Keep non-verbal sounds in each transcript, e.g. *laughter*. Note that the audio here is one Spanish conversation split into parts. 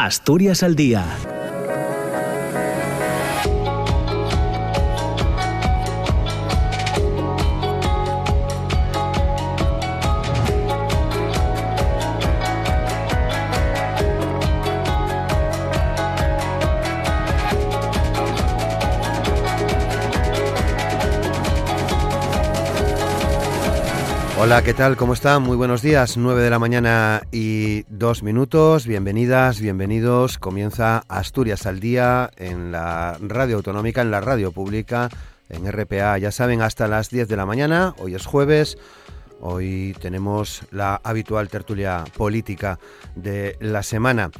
Asturias al día Hola, ¿qué tal? ¿Cómo están? Muy buenos días. 9 de la mañana y dos minutos. Bienvenidas, bienvenidos. Comienza Asturias al día en la radio autonómica, en la radio pública, en RPA. Ya saben, hasta las 10 de la mañana. Hoy es jueves. Hoy tenemos la habitual tertulia política de la semana.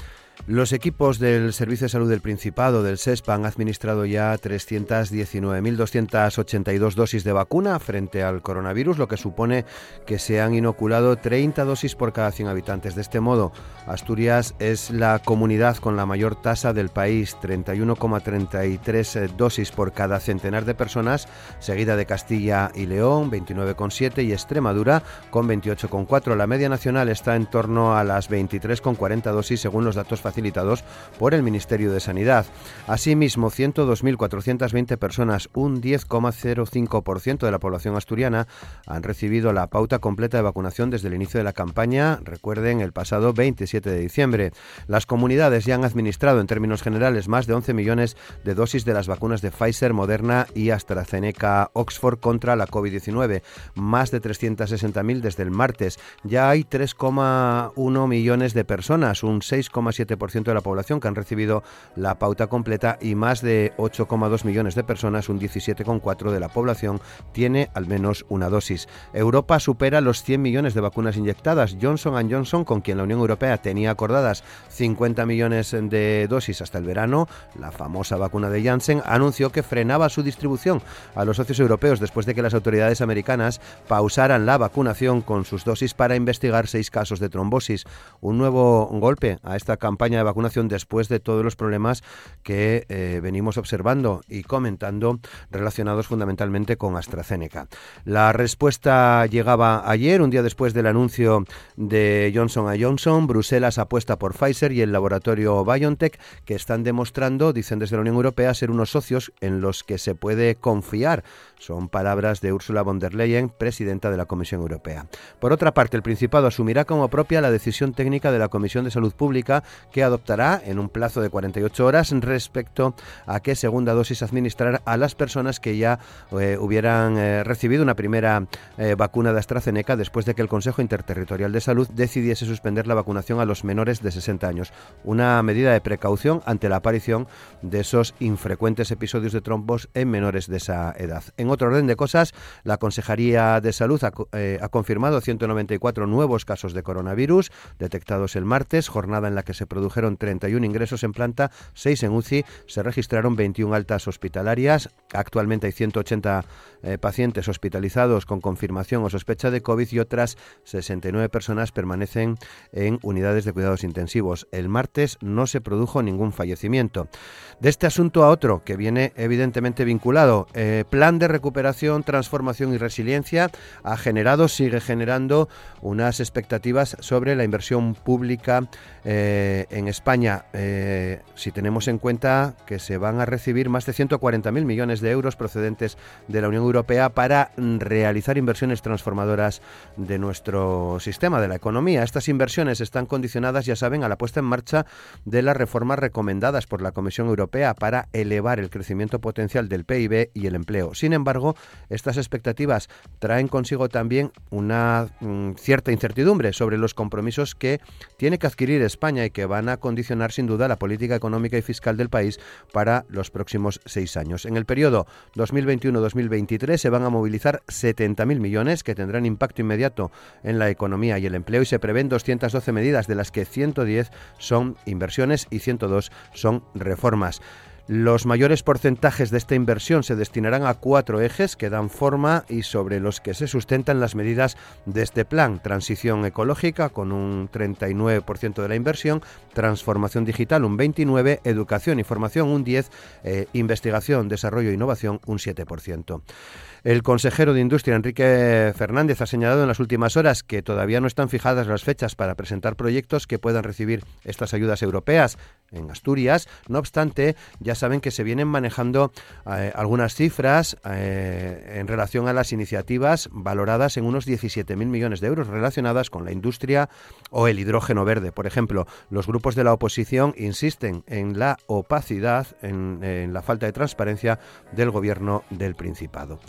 Los equipos del Servicio de Salud del Principado, del SESPA, han administrado ya 319.282 dosis de vacuna frente al coronavirus, lo que supone que se han inoculado 30 dosis por cada 100 habitantes. De este modo, Asturias es la comunidad con la mayor tasa del país, 31,33 dosis por cada centenar de personas, seguida de Castilla y León, 29,7 y Extremadura con 28,4. La media nacional está en torno a las 23,40 dosis según los datos facilitados facilitados por el Ministerio de Sanidad. Asimismo, 102.420 personas, un 10,05% de la población asturiana, han recibido la pauta completa de vacunación desde el inicio de la campaña, recuerden, el pasado 27 de diciembre. Las comunidades ya han administrado, en términos generales, más de 11 millones de dosis de las vacunas de Pfizer, Moderna y AstraZeneca Oxford contra la COVID-19, más de 360.000 desde el martes. Ya hay 3,1 millones de personas, un 6,7% de la población que han recibido la pauta completa y más de 8,2 millones de personas, un 17,4% de la población, tiene al menos una dosis. Europa supera los 100 millones de vacunas inyectadas. Johnson Johnson, con quien la Unión Europea tenía acordadas 50 millones de dosis hasta el verano, la famosa vacuna de Janssen, anunció que frenaba su distribución a los socios europeos después de que las autoridades americanas pausaran la vacunación con sus dosis para investigar seis casos de trombosis. Un nuevo golpe a esta campaña de vacunación después de todos los problemas que eh, venimos observando y comentando relacionados fundamentalmente con AstraZeneca. La respuesta llegaba ayer, un día después del anuncio de Johnson Johnson. Bruselas apuesta por Pfizer y el laboratorio BioNTech, que están demostrando, dicen desde la Unión Europea, ser unos socios en los que se puede confiar. Son palabras de Ursula von der Leyen, presidenta de la Comisión Europea. Por otra parte, el Principado asumirá como propia la decisión técnica de la Comisión de Salud Pública que adoptará en un plazo de 48 horas respecto a qué segunda dosis administrar a las personas que ya eh, hubieran eh, recibido una primera eh, vacuna de AstraZeneca después de que el Consejo Interterritorial de Salud decidiese suspender la vacunación a los menores de 60 años. Una medida de precaución ante la aparición de esos infrecuentes episodios de trombos en menores de esa edad. En otro orden de cosas, la Consejería de Salud ha, ha confirmado 194 nuevos casos de coronavirus detectados el martes, jornada en la que se produjo produjeron 31 ingresos en planta, 6 en UCI, se registraron 21 altas hospitalarias. Actualmente hay 180 eh, pacientes hospitalizados con confirmación o sospecha de COVID y otras 69 personas permanecen en unidades de cuidados intensivos. El martes no se produjo ningún fallecimiento. De este asunto a otro, que viene evidentemente vinculado, eh, plan de recuperación, transformación y resiliencia ha generado, sigue generando unas expectativas sobre la inversión pública eh, en España, eh, si tenemos en cuenta que se van a recibir más de 140.000 millones de euros procedentes de la Unión Europea para realizar inversiones transformadoras de nuestro sistema, de la economía. Estas inversiones están condicionadas, ya saben, a la puesta en marcha de las reformas recomendadas por la Comisión Europea para elevar el crecimiento potencial del PIB y el empleo. Sin embargo, estas expectativas traen consigo también una mm, cierta incertidumbre sobre los compromisos que tiene que adquirir España y que van a condicionar sin duda la política económica y fiscal del país para los próximos seis años. En el periodo 2021-2023 se van a movilizar 70.000 millones que tendrán impacto inmediato en la economía y el empleo y se prevén 212 medidas de las que 110 son inversiones y 102 son reformas. Los mayores porcentajes de esta inversión se destinarán a cuatro ejes que dan forma y sobre los que se sustentan las medidas de este plan. Transición ecológica con un 39% de la inversión, transformación digital un 29%, educación y formación un 10%, eh, investigación, desarrollo e innovación un 7%. El consejero de Industria, Enrique Fernández, ha señalado en las últimas horas que todavía no están fijadas las fechas para presentar proyectos que puedan recibir estas ayudas europeas en Asturias. No obstante, ya saben que se vienen manejando eh, algunas cifras eh, en relación a las iniciativas valoradas en unos 17.000 millones de euros relacionadas con la industria o el hidrógeno verde. Por ejemplo, los grupos de la oposición insisten en la opacidad, en la falta de transparencia del gobierno del Principado.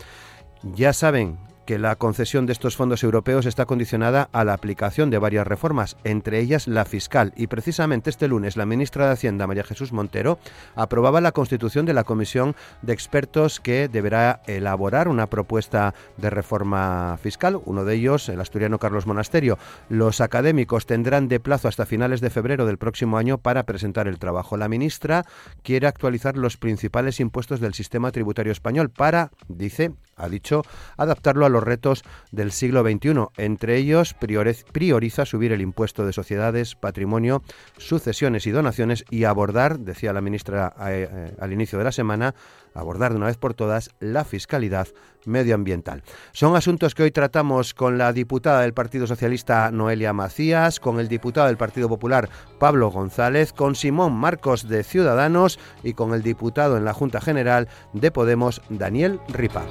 Ya saben que la concesión de estos fondos europeos está condicionada a la aplicación de varias reformas, entre ellas la fiscal. Y precisamente este lunes la ministra de Hacienda, María Jesús Montero, aprobaba la constitución de la comisión de expertos que deberá elaborar una propuesta de reforma fiscal. Uno de ellos, el asturiano Carlos Monasterio. Los académicos tendrán de plazo hasta finales de febrero del próximo año para presentar el trabajo. La ministra quiere actualizar los principales impuestos del sistema tributario español para, dice, ha dicho, adaptarlo a los retos del siglo XXI. Entre ellos, prioriza subir el impuesto de sociedades, patrimonio, sucesiones y donaciones y abordar, decía la ministra eh, eh, al inicio de la semana, abordar de una vez por todas la fiscalidad medioambiental. Son asuntos que hoy tratamos con la diputada del Partido Socialista Noelia Macías, con el diputado del Partido Popular Pablo González, con Simón Marcos de Ciudadanos y con el diputado en la Junta General de Podemos Daniel Ripa.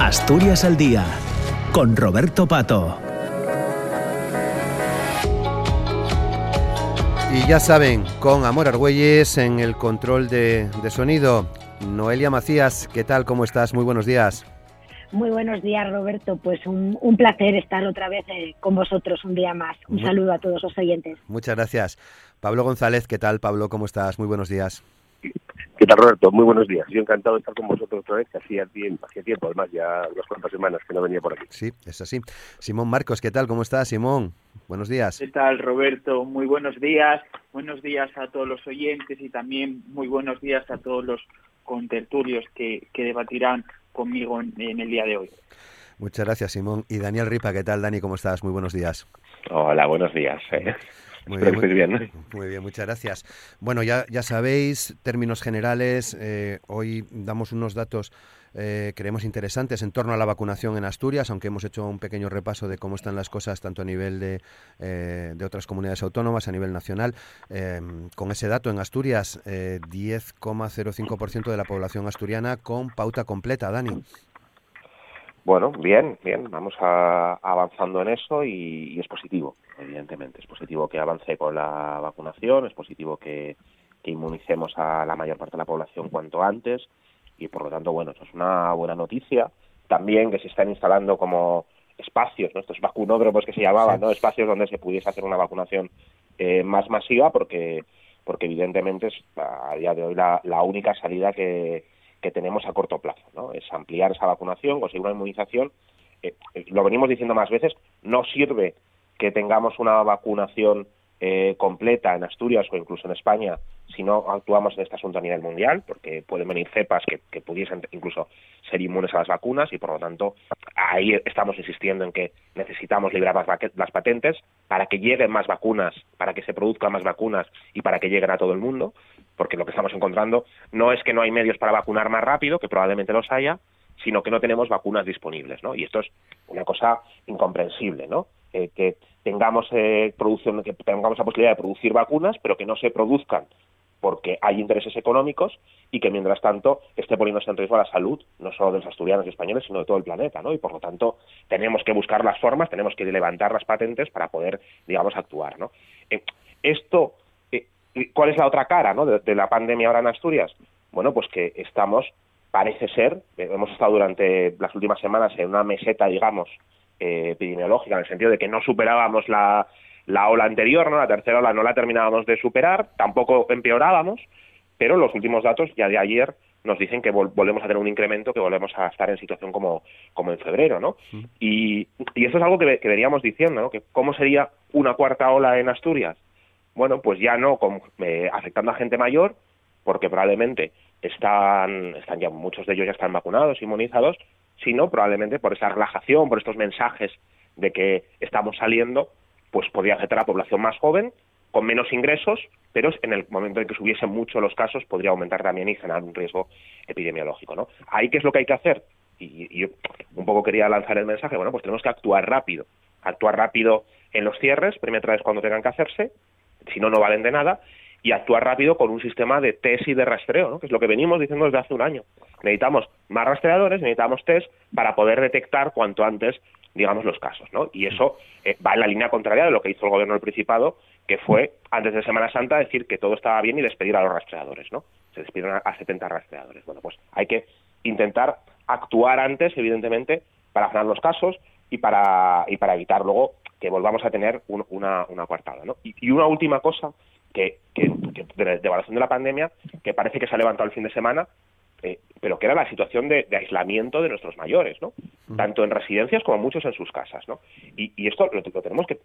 Asturias al día con Roberto Pato. Y ya saben, con Amor Argüelles en el control de, de sonido. Noelia Macías, ¿qué tal? ¿Cómo estás? Muy buenos días. Muy buenos días, Roberto. Pues un, placer estar otra vez eh, con vosotros un día más. Un saludo a todos los oyentes. Muchas gracias. Pablo González, ¿qué tal? Pablo, ¿cómo estás? Muy buenos días. ¿Qué tal, Roberto? Muy buenos días. Yo encantado de estar con vosotros otra vez, que hacía tiempo, hacía tiempo, además, ya unas cuantas semanas que no venía por aquí. Sí, es así. Simón Marcos, ¿qué tal? ¿Cómo estás, Simón? Buenos días. ¿Qué tal, Roberto? Muy buenos días. Buenos días a todos los oyentes y también muy buenos días a todos los contertulios que, que debatirán conmigo en, el día de hoy. Muchas gracias, Simón. Y Daniel Ripa, ¿qué tal, Dani? ¿Cómo estás? Muy buenos días. Hola, buenos días. Eh. Muy *laughs* bien, muy, bien. muchas gracias. Bueno, ya, ya sabéis, términos generales, eh, hoy damos unos datos eh, creemos interesantes en torno a la vacunación en Asturias, aunque hemos hecho un pequeño repaso de cómo están las cosas tanto a nivel de, eh, de otras comunidades autónomas, a nivel nacional. Eh, con ese dato en Asturias, 10,05% de la población asturiana con pauta completa, Dani. Bueno, bien, bien, vamos avanzando en eso y, es positivo, evidentemente. Es positivo que avance con la vacunación, es positivo que, inmunicemos a la mayor parte de la población cuanto antes y por lo tanto, bueno, eso es una buena noticia. También que se están instalando como espacios, ¿no? estos vacunódromos que se llamaban, ¿no? espacios donde se pudiese hacer una vacunación eh, más masiva porque porque evidentemente es a día de hoy la, la única salida que, que tenemos a corto plazo, ¿no? Es ampliar esa vacunación, conseguir una inmunización. Eh, eh, lo venimos diciendo más veces, no sirve que tengamos una vacunación eh, completa en Asturias o incluso en España si no actuamos en este asunto a nivel mundial, porque pueden venir cepas que, que, pudiesen incluso ser inmunes a las vacunas y por lo tanto ahí estamos insistiendo en que necesitamos liberar las, las patentes para que lleguen más vacunas, para que se produzcan más vacunas y para que lleguen a todo el mundo, porque lo que estamos encontrando no es que no hay medios para vacunar más rápido, que probablemente los haya, sino que no tenemos vacunas disponibles, ¿no? Y esto es una cosa incomprensible, ¿no? Eh, que tengamos eh, producción, que tengamos la posibilidad de producir vacunas, pero que no se produzcan porque hay intereses económicos y que mientras tanto esté poniéndose en riesgo la salud, no solo de los asturianos y españoles, sino de todo el planeta, ¿no? Y por lo tanto tenemos que buscar las formas, tenemos que levantar las patentes para poder, digamos, actuar, ¿no? Eh, esto, ¿cuál es la otra cara, ¿no? de, la pandemia ahora en Asturias? Bueno, pues que estamos, parece ser, hemos estado durante las últimas semanas en una meseta, digamos, eh, epidemiológica, en el sentido de que no superábamos la, la ola anterior, ¿no? La tercera ola no la terminábamos de superar, tampoco empeorábamos, pero los últimos datos ya de ayer nos dicen que volvemos a tener un incremento, que volvemos a estar en situación como, como en febrero, ¿no? Y, y eso es algo que, que veníamos diciendo, ¿no? Que cómo sería una cuarta ola en Asturias. Bueno, pues ya no con, eh, afectando a gente mayor, porque probablemente están, están ya, muchos de ellos ya están vacunados, inmunizados, sino probablemente por esa relajación, por estos mensajes de que estamos saliendo, pues podría afectar a la población más joven, con menos ingresos, pero en el momento en que subiesen mucho los casos podría aumentar también y generar un riesgo epidemiológico. ¿no? Ahí, ¿qué es lo que hay que hacer? Y, yo un poco quería lanzar el mensaje, bueno, pues tenemos que actuar rápido, actuar rápido en los cierres, primera vez cuando tengan que hacerse, si no, no valen de nada, y actuar rápido con un sistema de test y de rastreo, ¿no? que es lo que venimos diciendo desde hace un año. Necesitamos más rastreadores, necesitamos test para poder detectar cuanto antes, digamos, los casos. ¿no? Y eso eh, va en la línea contraria de lo que hizo el gobierno del Principado, que fue, antes de Semana Santa, decir que todo estaba bien y despedir a los rastreadores. ¿no? Se despidieron a 70 rastreadores. Bueno, pues hay que intentar actuar antes, evidentemente, para frenar los casos y para, y para evitar luego que volvamos a tener una, una coartada. ¿no? y una última cosa que, de, evaluación de la pandemia, que parece que se ha levantado el fin de semana, eh, pero que era la situación de, aislamiento de nuestros mayores, ¿no? Tanto en residencias como muchos en sus casas, ¿no? Y, esto lo, tenemos que,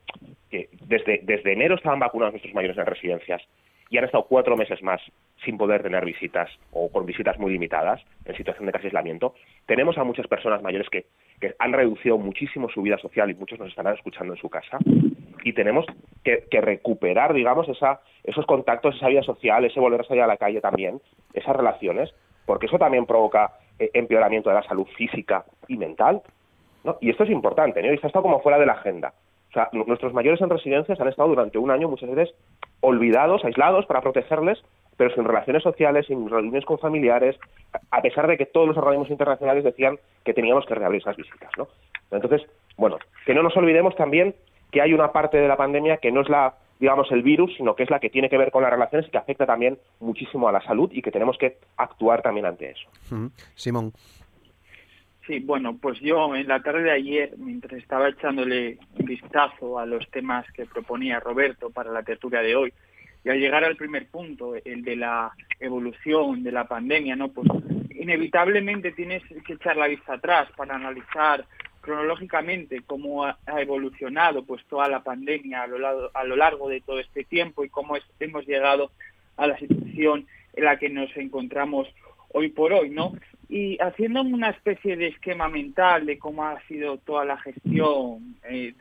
que desde, desde enero estaban vacunados nuestros mayores en residencias y han estado cuatro meses más sin poder tener visitas o con visitas muy limitadas en situación de casi aislamiento. Tenemos a muchas personas mayores que, que han reducido muchísimo su vida social y muchos nos estarán escuchando en su casa y tenemos que, recuperar, digamos, esa, esos contactos, esa vida social, ese volver a salir a la calle también, esas relaciones, porque eso también provoca eh, empeoramiento de la salud física y mental. ¿no? Y esto es importante, ¿no? Y esto ha estado como fuera de la agenda. O sea, nuestros mayores en residencias han estado durante un año muchas veces olvidados, aislados para protegerles, pero sin relaciones sociales, sin reuniones con familiares, a pesar de que todos los organismos internacionales decían que teníamos que reabrir esas visitas, ¿no? Entonces, bueno, que no nos olvidemos también que hay una parte de la pandemia que no es la digamos el virus, sino que es la que tiene que ver con las relaciones y que afecta también muchísimo a la salud y que tenemos que actuar también ante eso. Simón. Sí, bueno, pues yo en la tarde de ayer, mientras estaba echándole un vistazo a los temas que proponía Roberto para la tertulia de hoy, y al llegar al primer punto, el de la evolución de la pandemia, ¿no? Pues inevitablemente tienes que echar la vista atrás para analizar cronológicamente cómo ha, evolucionado pues toda la pandemia a lo, largo de todo este tiempo y cómo hemos llegado a la situación en la que nos encontramos hoy por hoy, ¿no? Y haciendo una especie de esquema mental de cómo ha sido toda la gestión eh,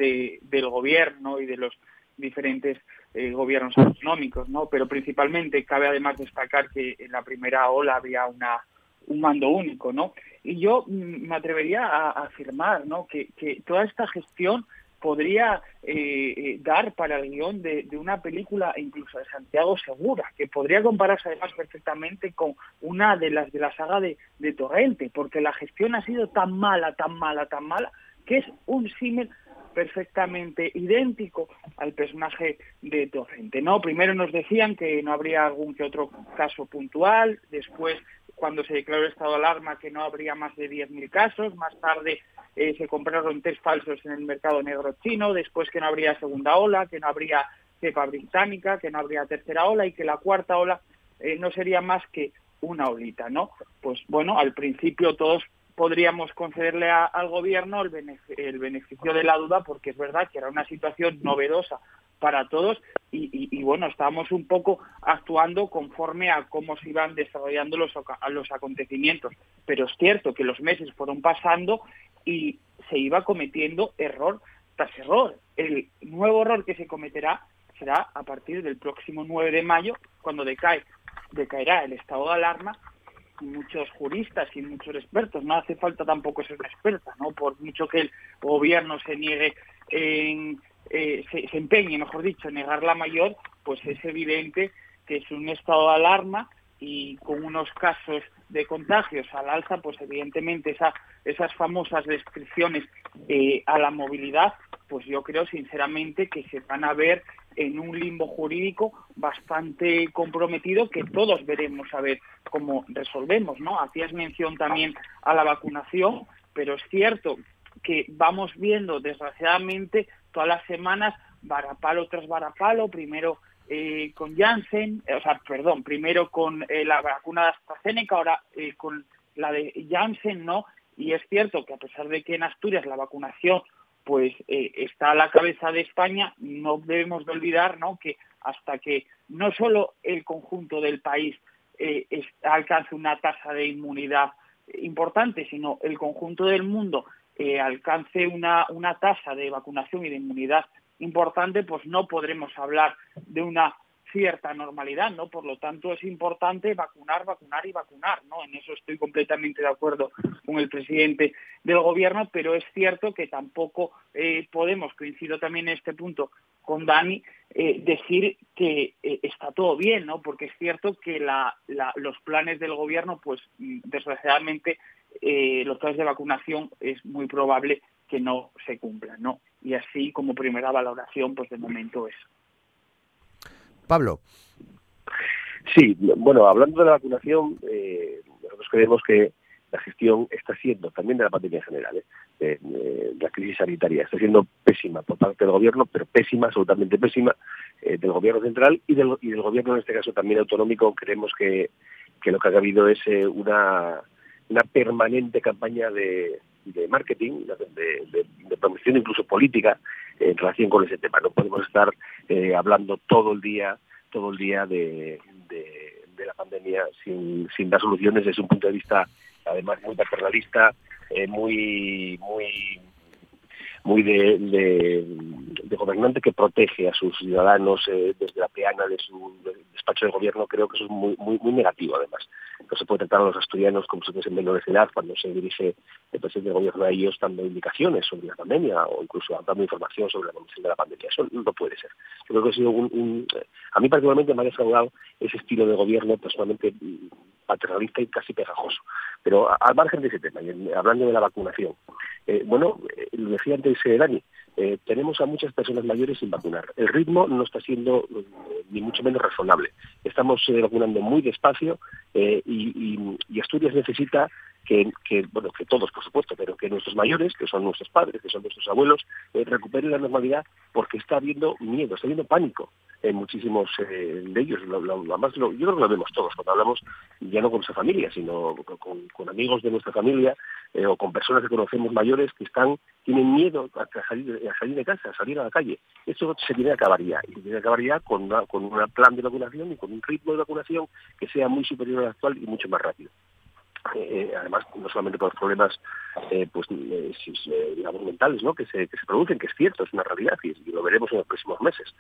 del gobierno y de los diferentes eh, gobiernos autonómicos, ¿no? Pero principalmente cabe además destacar que en la primera ola había una un mando único, ¿no? Y yo mm, me atrevería a, afirmar, ¿no? Que, toda esta gestión podría eh, eh, dar para el guion de, una película incluso de Santiago Segura, que podría compararse además perfectamente con una de las de la saga de, de Torrente, porque la gestión ha sido tan mala, tan mala, tan mala, que es un símil perfectamente idéntico al personaje de Torrente. No, primero nos decían que no habría algún que otro caso puntual, después cuando se declaró el estado de alarma que no habría más de 10.000 casos, más tarde eh, se compraron test falsos en el mercado negro chino, después que no habría segunda ola, que no habría cepa británica, que no habría tercera ola y que la cuarta ola eh, no sería más que una olita, ¿no? Pues bueno, al principio todos podríamos concederle al gobierno el, el, beneficio de la duda porque es verdad que era una situación novedosa para todos y, bueno, estábamos un poco actuando conforme a cómo se iban desarrollando los, los acontecimientos. Pero es cierto que los meses fueron pasando y se iba cometiendo error tras error. El nuevo error que se cometerá será a partir del próximo 9 de mayo, cuando decae, decaerá el estado de alarma muchos juristas y muchos expertos, no hace falta tampoco ser una experta, ¿no? Por mucho que el gobierno se niegue en eh, se, empeñe, mejor dicho, en negar la mayor, pues es evidente que es un estado de alarma y con unos casos de contagios al alza, pues evidentemente esa, esas famosas restricciones eh, a la movilidad, pues yo creo sinceramente que se van a ver en un limbo jurídico bastante comprometido que todos veremos a ver cómo resolvemos, ¿no? Hacías mención también a la vacunación, pero es cierto que vamos viendo desgraciadamente todas las semanas varapalo tras varapalo, primero eh, con Janssen, eh, o sea, perdón, primero con eh, la vacuna de AstraZeneca, ahora con la de Janssen, ¿no? Y es cierto que a pesar de que en Asturias la vacunación pues está a la cabeza de España, no debemos de olvidar, ¿no? Que hasta que no solo el conjunto del país alcance una tasa de inmunidad importante, sino el conjunto del mundo alcance una, una tasa de vacunación y de inmunidad importante, pues no podremos hablar de una cierta normalidad, ¿no? Por lo tanto, es importante vacunar, vacunar y vacunar, ¿no? En eso estoy completamente de acuerdo con el presidente del gobierno, pero es cierto que tampoco eh, podemos, coincido también en este punto con Dani, eh, decir que eh, está todo bien, ¿no? Porque es cierto que los planes del gobierno, pues desgraciadamente, los planes de vacunación es muy probable que no se cumplan, ¿no? Y así como primera valoración, pues de momento eso. Pablo. Sí, bueno, hablando de la vacunación, eh, nosotros creemos que la gestión está siendo, también de la pandemia en general, ¿eh? de, la crisis sanitaria, está siendo pésima por parte del gobierno, pero pésima, absolutamente pésima, eh, del gobierno central y del, y del gobierno, en este caso también autonómico. Creemos que, que lo que ha habido es una, una permanente campaña de, marketing, de, de, promoción incluso política en relación con ese tema. No podemos estar eh, hablando todo el día, todo el día de, la pandemia sin, sin dar soluciones desde un punto de vista además muy paternalista, eh, muy muy muy de, gobernante que protege a sus ciudadanos eh, desde la peana de su despacho de gobierno, creo que eso es muy, muy, muy negativo además. No se puede tratar a los asturianos como si fuesen menores de edad cuando se dirige el presidente de gobierno a ellos dando indicaciones sobre la pandemia o incluso dando información sobre la condición de la pandemia. Eso no puede ser. Yo creo que ha sido un, a mí particularmente me ha defraudado ese estilo de gobierno personalmente paternalista y casi pegajoso. Pero al margen de ese tema, hablando de la vacunación, eh, bueno, eh, lo decía antes eh, Dani, tenemos a muchas personas mayores sin vacunar. El ritmo no está siendo ni mucho menos razonable. Estamos vacunando muy despacio y, Asturias necesita que, bueno, que todos, por supuesto, pero que nuestros mayores, que son nuestros padres, que son nuestros abuelos, recuperen la normalidad porque está habiendo miedo, está habiendo pánico en muchísimos de ellos. Lo, yo creo que lo vemos todos cuando hablamos ya no con nuestra familia, sino con amigos de nuestra familia eh, o con personas que conocemos mayores que están tienen miedo a salir, a salir de casa, a salir a la calle. Eso se tiene que acabar ya. Y se tiene que acabar ya con, con un plan de vacunación y con un ritmo de vacunación que sea muy superior al actual y mucho más rápido. Eh, además no solamente por los problemas eh, pues digamos mentales ¿no? que, se, que se producen que es cierto es una realidad y, lo veremos en los próximos meses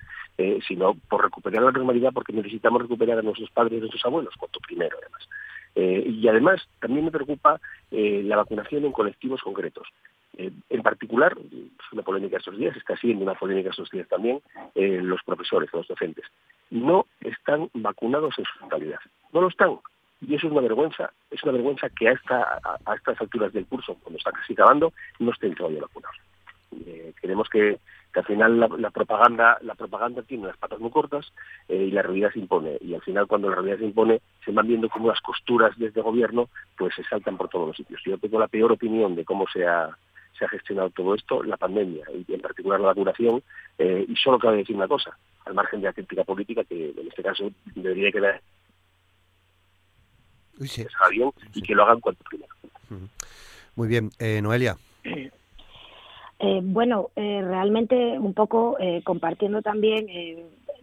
sino por recuperar la normalidad porque necesitamos recuperar a nuestros padres y a nuestros abuelos cuanto primero además eh, y además también me preocupa eh, la vacunación en colectivos concretos. Eh, en particular, es una polémica estos días, está siendo una polémica estos días también, los profesores, los docentes. No están vacunados en su totalidad. No lo están. Y eso es una vergüenza. Es una vergüenza que a, a, estas alturas del curso, cuando está casi acabando, no estén todavía vacunados. queremos que que al final la, propaganda la propaganda tiene las patas muy cortas eh, y la realidad se impone y al final cuando la realidad se impone se van viendo como las costuras desde gobierno pues se saltan por todos los sitios yo tengo la peor opinión de cómo se ha se ha gestionado todo esto la pandemia y en particular la vacunación eh, y solo cabe decir una cosa al margen de la crítica política que en este caso debería quedar sí. bien y que lo hagan cuanto primero muy bien eh, Noelia eh, bueno, eh, realmente un poco eh, compartiendo también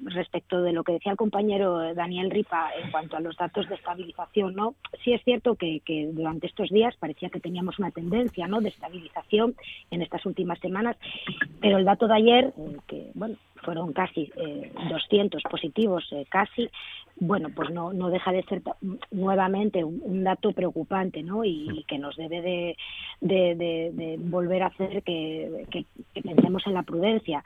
respecto de lo que decía el compañero Daniel Ripa en cuanto a los datos de estabilización, ¿no? Sí es cierto que, durante estos días parecía que teníamos una tendencia, ¿no? De estabilización en estas últimas semanas, pero el dato de ayer, que bueno, fueron casi 200 positivos, casi, bueno, pues no, no deja de ser nuevamente un, dato preocupante, ¿no? Y, que nos debe de, de, volver a hacer que, que, pensemos en la prudencia.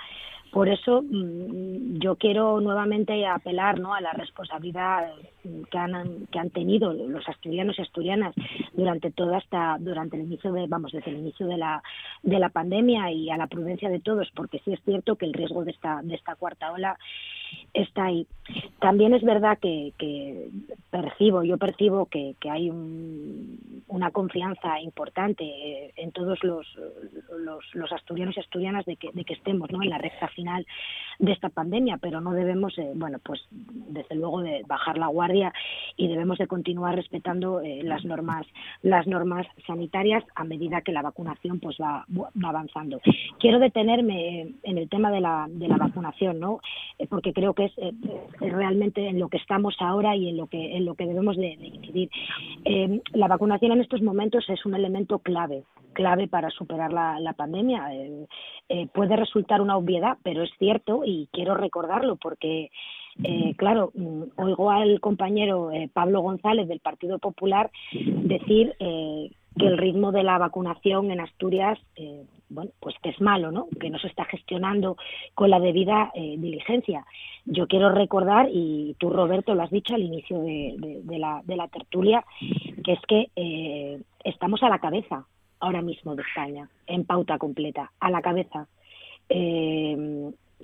Por eso mm, yo quiero nuevamente apelar ¿no? a la responsabilidad que han, que han tenido los asturianos y asturianas durante toda esta durante el inicio de vamos desde el inicio de la de la pandemia y a la prudencia de todos porque sí es cierto que el riesgo de esta de esta cuarta ola está ahí. También es verdad que, percibo, yo percibo que, hay una confianza importante en todos los, los, asturianos y asturianas de que, estemos ¿no? en la recta final de esta pandemia, pero no debemos, eh, bueno, pues desde luego de bajar la guardia y debemos de continuar respetando eh, las normas las normas sanitarias a medida que la vacunación pues va, avanzando. Quiero detenerme en el tema de la, de la vacunación, ¿no? Eh, porque creo que es, realmente en lo que estamos ahora y en lo que en lo que debemos de, incidir. la vacunación en estos momentos es un elemento clave clave para superar la, la pandemia. puede resultar una obviedad, pero es cierto y quiero recordarlo porque eh, claro, mm, oigo al compañero eh, Pablo González del Partido Popular decir eh, que el ritmo de la vacunación en Asturias, bueno, pues que es malo, ¿no? Que no se está gestionando con la debida diligencia. Yo quiero recordar, y tú Roberto lo has dicho al inicio de, la, de la tertulia, que es que estamos a la cabeza ahora mismo de España, en pauta completa, a la cabeza.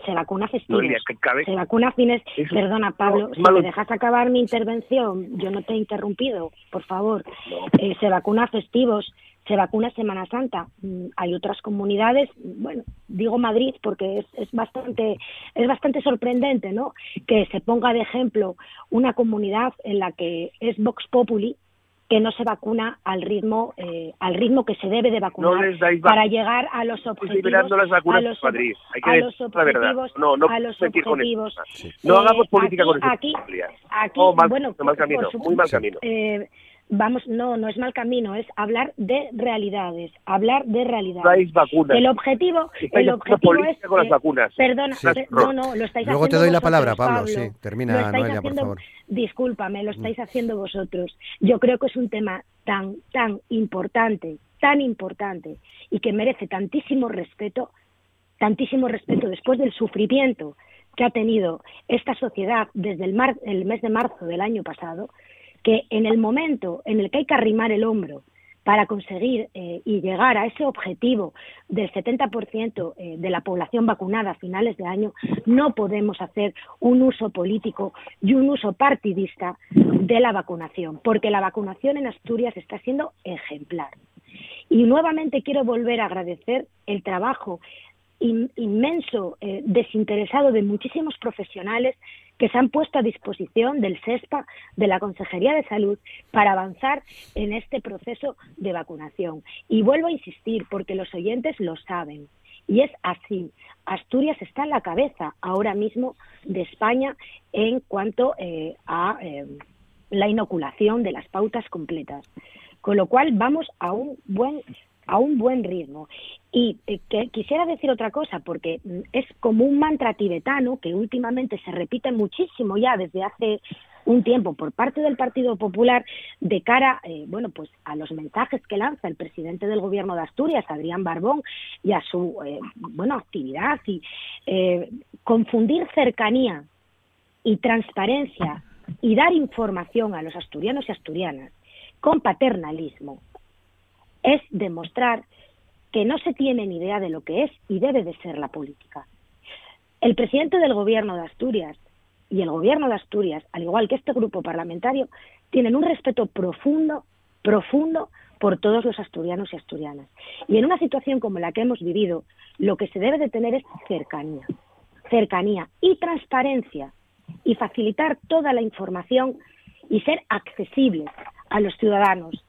Se vacuna festivos, se vacuna fines... Perdona, Pablo, si me dejas acabar mi intervención, yo no te he interrumpido, por favor. Eh, se vacuna festivos, se vacuna Semana Santa. Mm, hay otras comunidades, bueno, digo Madrid porque es, es bastante es bastante sorprendente, ¿no? Que se ponga de ejemplo una comunidad en la que es Vox Populi, que no se vacuna al ritmo eh, al ritmo que se debe de vacunar para llegar a los objetivos las vacunas a los, Madrid. Hay que a los objetivos no, no a los objetivos. no hagamos política con eso aquí, aquí mal, bueno mal camino muy mal camino. eh, vamos, no, no es mal camino, es hablar de realidades, hablar de realidades. vacunas. El objetivo, el objetivo es, con las vacunas. Perdona, no, no, lo estáis Luego te doy la palabra, Pablo. Sí, termina, Noelia, por favor. Discúlpame, lo estáis haciendo vosotros. Yo creo que es un tema tan, tan importante, tan importante y que merece tantísimo respeto, tantísimo respeto después del sufrimiento que ha tenido esta sociedad desde el, mar, el mes de marzo del año pasado, que en el momento en el que hay que arrimar el hombro para conseguir eh, y llegar a ese objetivo del 70% eh, de la población vacunada a finales de año, no podemos hacer un uso político y un uso partidista de la vacunación, porque la vacunación en Asturias está siendo ejemplar. Y nuevamente quiero volver a agradecer el trabajo inmenso, eh, desinteresado de muchísimos profesionales que se han puesto a disposición del SESPA, de la Consejería de Salud, para avanzar en este proceso de vacunación. Y vuelvo a insistir, porque los oyentes lo saben. Y es así. Asturias está en la cabeza ahora mismo de España en cuanto eh, a eh, la inoculación de las pautas completas. Con lo cual vamos a un buen a un buen ritmo. Y eh, quisiera decir otra cosa, porque mm, es como un mantra tibetano que últimamente se repite muchísimo ya desde hace un tiempo por parte del Partido Popular de cara, eh, bueno, pues a los mensajes que lanza el presidente del Gobierno de Asturias, Adrián Barbón, y a su, eh, bueno, actividad y confundir cercanía y transparencia y dar información a los asturianos y asturianas con paternalismo es demostrar que no se tiene ni idea de lo que es y debe de ser la política. El presidente del Gobierno de Asturias y el Gobierno de Asturias, al igual que este grupo parlamentario, tienen un respeto profundo, profundo por todos los asturianos y asturianas. Y en una situación como la que hemos vivido, lo que se debe de tener es cercanía, cercanía y transparencia y facilitar toda la información y ser accesibles a los ciudadanos,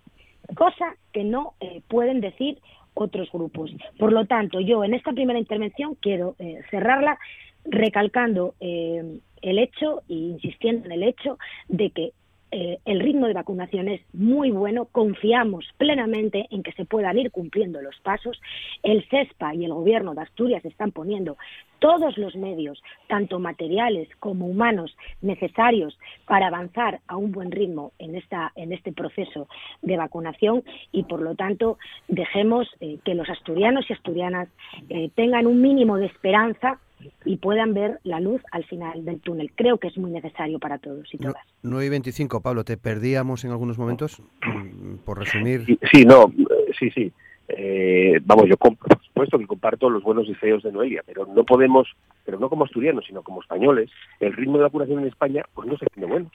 cosa que no eh, pueden decir otros grupos. Por lo tanto, yo en esta primera intervención quiero eh, cerrarla recalcando eh, el hecho e insistiendo en el hecho de que eh, el ritmo de vacunación es muy bueno, confiamos plenamente en que se puedan ir cumpliendo los pasos. El CESPA y el Gobierno de Asturias están poniendo todos los medios, tanto materiales como humanos, necesarios para avanzar a un buen ritmo en, esta, en este proceso de vacunación y, por lo tanto, dejemos eh, que los asturianos y asturianas eh, tengan un mínimo de esperanza y puedan ver la luz al final del túnel. Creo que es muy necesario para todos y todas. 9 y 25, Pablo, ¿te perdíamos en algunos momentos? Mm, por resumir. Sí, no, sí, sí. Eh, vamos, yo por supuesto que comparto los buenos deseos de Noelia, pero no podemos, pero no como asturianos, sino como españoles, el ritmo de vacunación en España pues no se tiene bueno.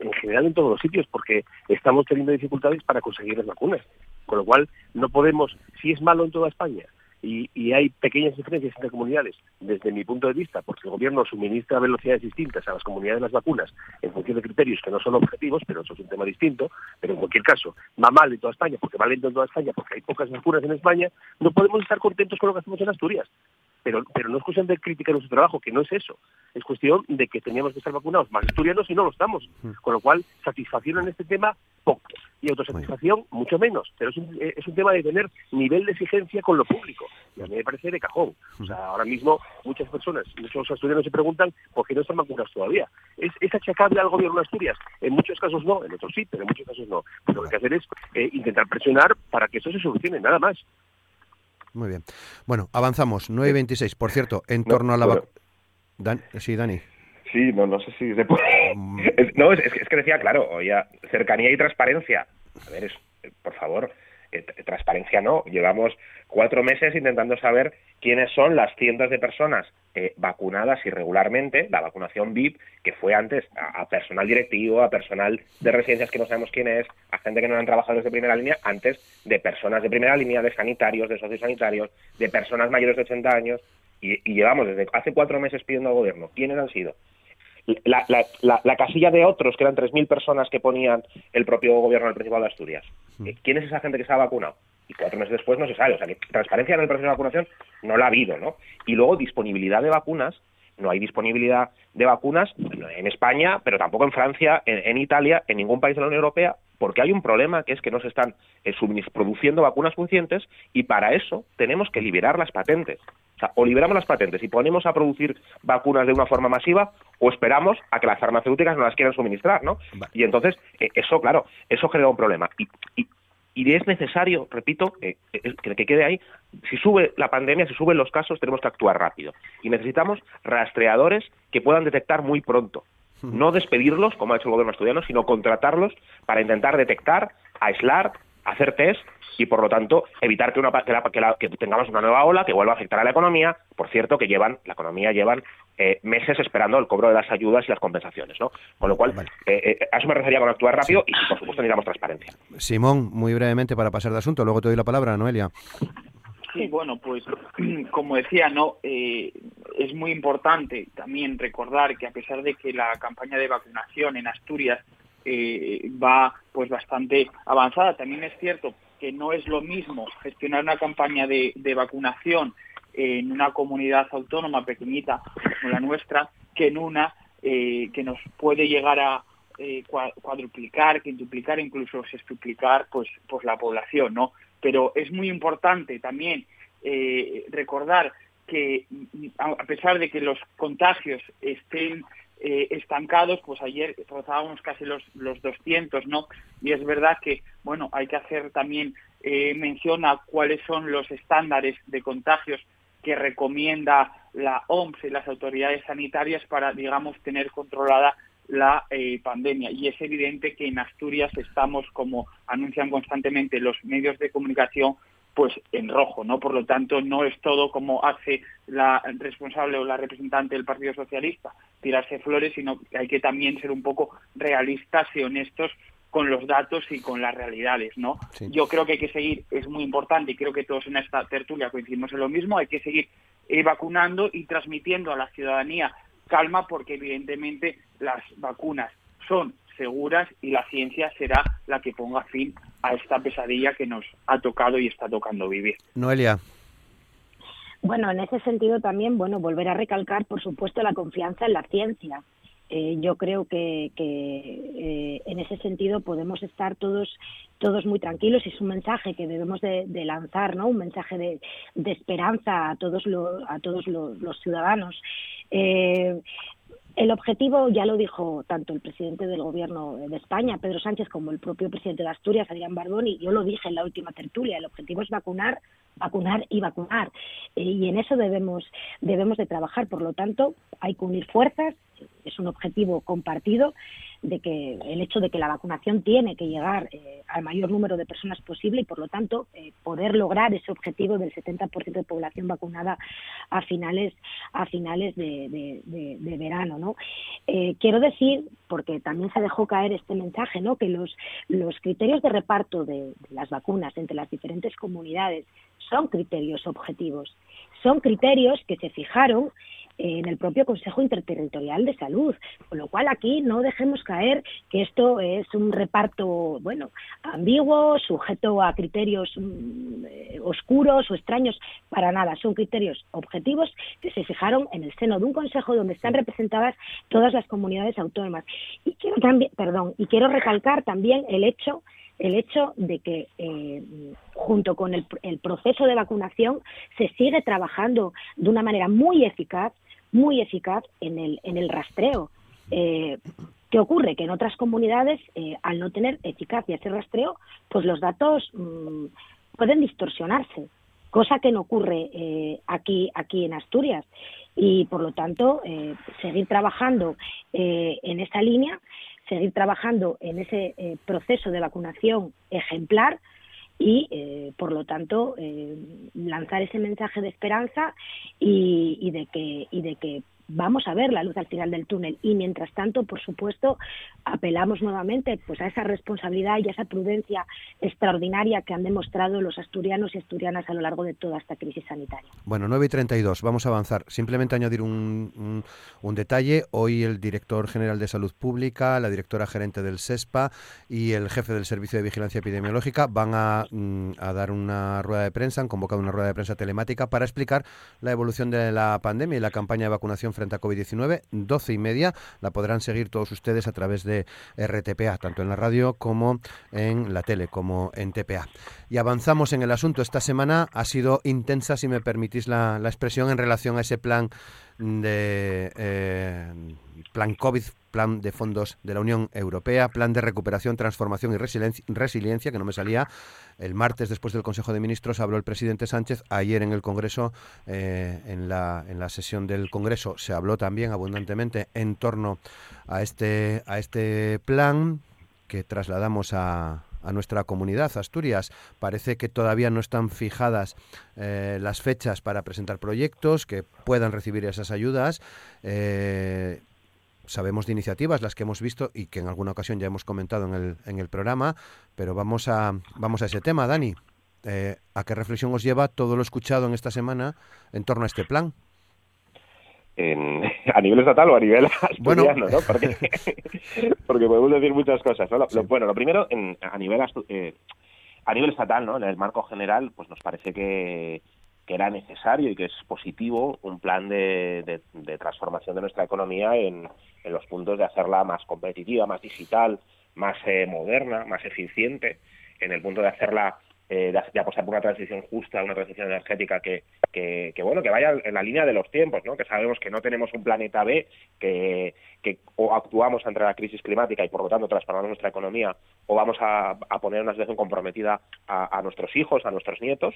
en general en todos los sitios, porque estamos teniendo dificultades para conseguir las vacunas. Con lo cual, no podemos, si es malo en toda España, y, hay pequeñas diferencias entre comunidades, desde mi punto de vista, porque el gobierno suministra velocidades distintas a las comunidades de las vacunas en función de criterios que no son objetivos, pero eso es un tema distinto, pero en cualquier caso, va mal en toda España, porque va lento en toda España, porque hay pocas vacunas en España, no podemos estar contentos con lo que hacemos en Asturias. Pero, pero no es cuestión de criticar nuestro trabajo, que no es eso. Es cuestión de que teníamos que estar vacunados más asturianos y no lo estamos. Mm. Con lo cual, satisfacción en este tema, poco. Y autosatisfacción, mucho menos. Pero es un, eh, es un tema de tener nivel de exigencia con lo público. Y a mí me parece de cajón. O sea, ahora mismo muchas personas, muchos asturianos se preguntan por qué no están vacunados todavía. ¿Es, es achacable al gobierno de Asturias? En muchos casos no, en otros sí, pero en muchos casos no. lo que hay que hacer es eh, intentar presionar para que eso se solucione, nada más. Muy bien. Bueno, avanzamos. 9 y 26. Por cierto, en torno a la... Sí, Dani. Sí, no, no sé si se puede... Mm. *laughs* no, es, que decía, claro, oye, cercanía y transparencia. A ver, es, por favor, eh, transparencia no. Llevamos cuatro meses intentando saber quiénes son las cientos de personas eh, vacunadas irregularmente, la vacunación VIP, que fue antes a, personal directivo, a personal de residencias que no sabemos quién es, a gente que no han trabajado desde primera línea, antes de personas de primera línea, de sanitarios, de sociosanitarios, de personas mayores de 80 años, y, llevamos desde hace cuatro meses pidiendo al gobierno quiénes han sido. La, la, casilla de otros, que eran 3.000 personas que ponían el propio gobierno del Principado de Asturias. Hmm. Eh, ¿Quién es esa gente que se ha vacunado? y cuatro meses después no se sabe. O sea, que transparencia en el proceso de vacunación no la ha habido, ¿no? Y luego disponibilidad de vacunas, no hay disponibilidad de vacunas en España, pero tampoco en Francia, en, Italia, en ningún país de la Unión Europea, porque hay un problema que es que no se están eh, produciendo vacunas suficientes y para eso tenemos que liberar las patentes. O sea, o liberamos las patentes y ponemos a producir vacunas de una forma masiva o esperamos a que las farmacéuticas no las quieran suministrar, ¿no? Y entonces, eh, eso, claro, eso genera un problema. y, y es necesario, repito, que, que quede ahí, si sube la pandemia, si suben los casos, tenemos que actuar rápido. Y necesitamos rastreadores que puedan detectar muy pronto. No despedirlos, como ha hecho el gobierno asturiano, sino contratarlos para intentar detectar, aislar, hacer test y por lo tanto evitar que, una, que, tengamos una nueva ola que vuelva a afectar a la economía. Por cierto, que llevan, la economía llevan eh, meses esperando el cobro de las ayudas y las compensaciones, ¿no? Con lo cual, eh, eh, a eso me refería con actuar rápido y, por supuesto, necesitamos transparencia. Simón, muy brevemente para pasar de asunto, luego te doy la palabra, Noelia. Sí, bueno, pues *clears throat* como decía, no es muy importante también recordar que a pesar de que la campaña de vacunación en Asturias va pues bastante avanzada, también es cierto que no es lo mismo gestionar una campaña de, vacunación en una comunidad autónoma pequeñita como la nuestra que en una eh, que nos puede llegar a eh, cuadruplicar, quintuplicar, incluso sextuplicar pues, pues la población, ¿no? Pero es muy importante también eh, recordar que a pesar de que los contagios estén estancados, pues ayer rozábamos casi los, los 200, ¿no? Y es verdad que, bueno, hay que hacer también mención a cuáles son los estándares de contagios que recomienda la OMS y las autoridades sanitarias para, digamos, tener controlada la eh, pandemia. Y es evidente que en Asturias estamos, como anuncian constantemente los medios de comunicación, pues en rojo, ¿no? Por lo tanto, no es todo como hace la responsable o la representante del Partido Socialista, tirarse flores, sino que hay que también ser un poco realistas y honestos con los datos y con las realidades, ¿no? Yo creo que hay que seguir, es muy importante y creo que todos en esta tertulia coincidimos en lo mismo, hay que seguir eh, vacunando y transmitiendo a la ciudadanía calma porque evidentemente las vacunas son seguras y la ciencia será la que ponga fin a esta pesadilla que nos ha tocado y está tocando vivir. Noelia. Bueno, en ese sentido también, bueno, volver a recalcar, por supuesto, la confianza en la ciencia. Eh, yo creo que, eh, en ese sentido podemos estar todos todos muy tranquilos y es un mensaje que debemos de, lanzar, ¿no? Un mensaje de, esperanza a todos a todos los, ciudadanos. Eh, el objetivo, ya lo dijo tanto el presidente del Gobierno de España, Pedro Sánchez, como el propio presidente de Asturias, Adrián Barboni, yo lo dije en la última tertulia, el objetivo es vacunar, vacunar y vacunar. Eh, y en eso debemos, debemos de trabajar. Por lo tanto, hay que unir fuerzas, es un objetivo compartido de que el hecho de que la vacunación tiene que llegar eh, al mayor número de personas posible y por lo tanto eh, poder lograr ese objetivo del 70% de población vacunada a finales a finales de, verano no eh, quiero decir porque también se dejó caer este mensaje no que los los criterios de reparto de las vacunas entre las diferentes comunidades son criterios objetivos, son criterios que se fijaron en el propio Consejo Interterritorial de Salud, con lo cual aquí no dejemos caer que esto es un reparto, bueno, ambiguo, sujeto a criterios mm, eh, oscuros o extraños, para nada, son criterios objetivos que se fijaron en el seno de un consejo donde están representadas todas las comunidades autónomas. Y quiero también, perdón, y quiero recalcar también el hecho el hecho de que eh, junto con el, proceso de vacunación se sigue trabajando de una manera muy eficaz, muy eficaz en el, en el rastreo. Eh, ¿Qué ocurre? Que en otras comunidades, eh, al no tener eficacia ese rastreo, pues los datos mm, pueden distorsionarse, cosa que no ocurre eh, aquí, aquí en Asturias. Y por lo tanto, seguir trabajando en esa línea seguir trabajando en ese eh, proceso de vacunación ejemplar y, eh, por lo tanto, eh, lanzar ese mensaje de esperanza y, y, de que, y de que vamos a ver la luz al final del túnel y mientras tanto, por supuesto, apelamos nuevamente pues a esa responsabilidad y a esa prudencia extraordinaria que han demostrado los asturianos y asturianas a lo largo de toda esta crisis sanitaria. Bueno, 9 y 32, vamos a avanzar. Simplemente añadir un, un, detalle. Hoy el director general de Salud Pública, la directora gerente del SESPA y el jefe del Servicio de Vigilancia Epidemiológica van a, mm, a dar una rueda de prensa, han convocado una rueda de prensa telemática para explicar la evolución de la pandemia y la campaña de vacunación frente a COVID-19, 12 y media. La podrán seguir todos ustedes a través de RTPA, tanto en la radio como en la tele, como en TPA. Y avanzamos en el asunto. Esta semana ha sido intensa, si me permitís la, expresión, en relación a ese plan de eh, plan COVID plan de fondos de la Unión Europea, plan de recuperación, transformación y resiliencia, que no me salía. El martes, después del Consejo de Ministros, habló el presidente Sánchez. Ayer en el Congreso, eh, en, la, en la sesión del Congreso, se habló también abundantemente en torno a este, a este plan que trasladamos a, a nuestra comunidad, Asturias. Parece que todavía no están fijadas eh, las fechas para presentar proyectos que puedan recibir esas ayudas. Eh, sabemos de iniciativas, las que hemos visto y que en alguna ocasión ya hemos comentado en el, en el programa, pero vamos a, vamos a ese tema, Dani. Eh, ¿A qué reflexión os lleva todo lo escuchado en esta semana en torno a este plan? a nivel estatal o a nivel *laughs* asturiano, ¿no? Porque, *laughs* porque, podemos decir muchas cosas. bueno, lo primero, en, a nivel eh, a nivel estatal, ¿no? En el marco general, pues nos parece que, que era necesario y que es positivo un plan de, de transformación de nuestra economía en, los puntos de hacerla más competitiva, más digital, más eh, moderna, más eficiente, en el punto de hacerla eh, de, apostar por una transición justa, una transición energética que, que, bueno, que vaya en la línea de los tiempos, ¿no? Que sabemos que no tenemos un planeta B, que, que o actuamos ante la crisis climática y por lo tanto transformamos nuestra economía, o vamos a, poner una situación comprometida a, a nuestros hijos, a nuestros nietos,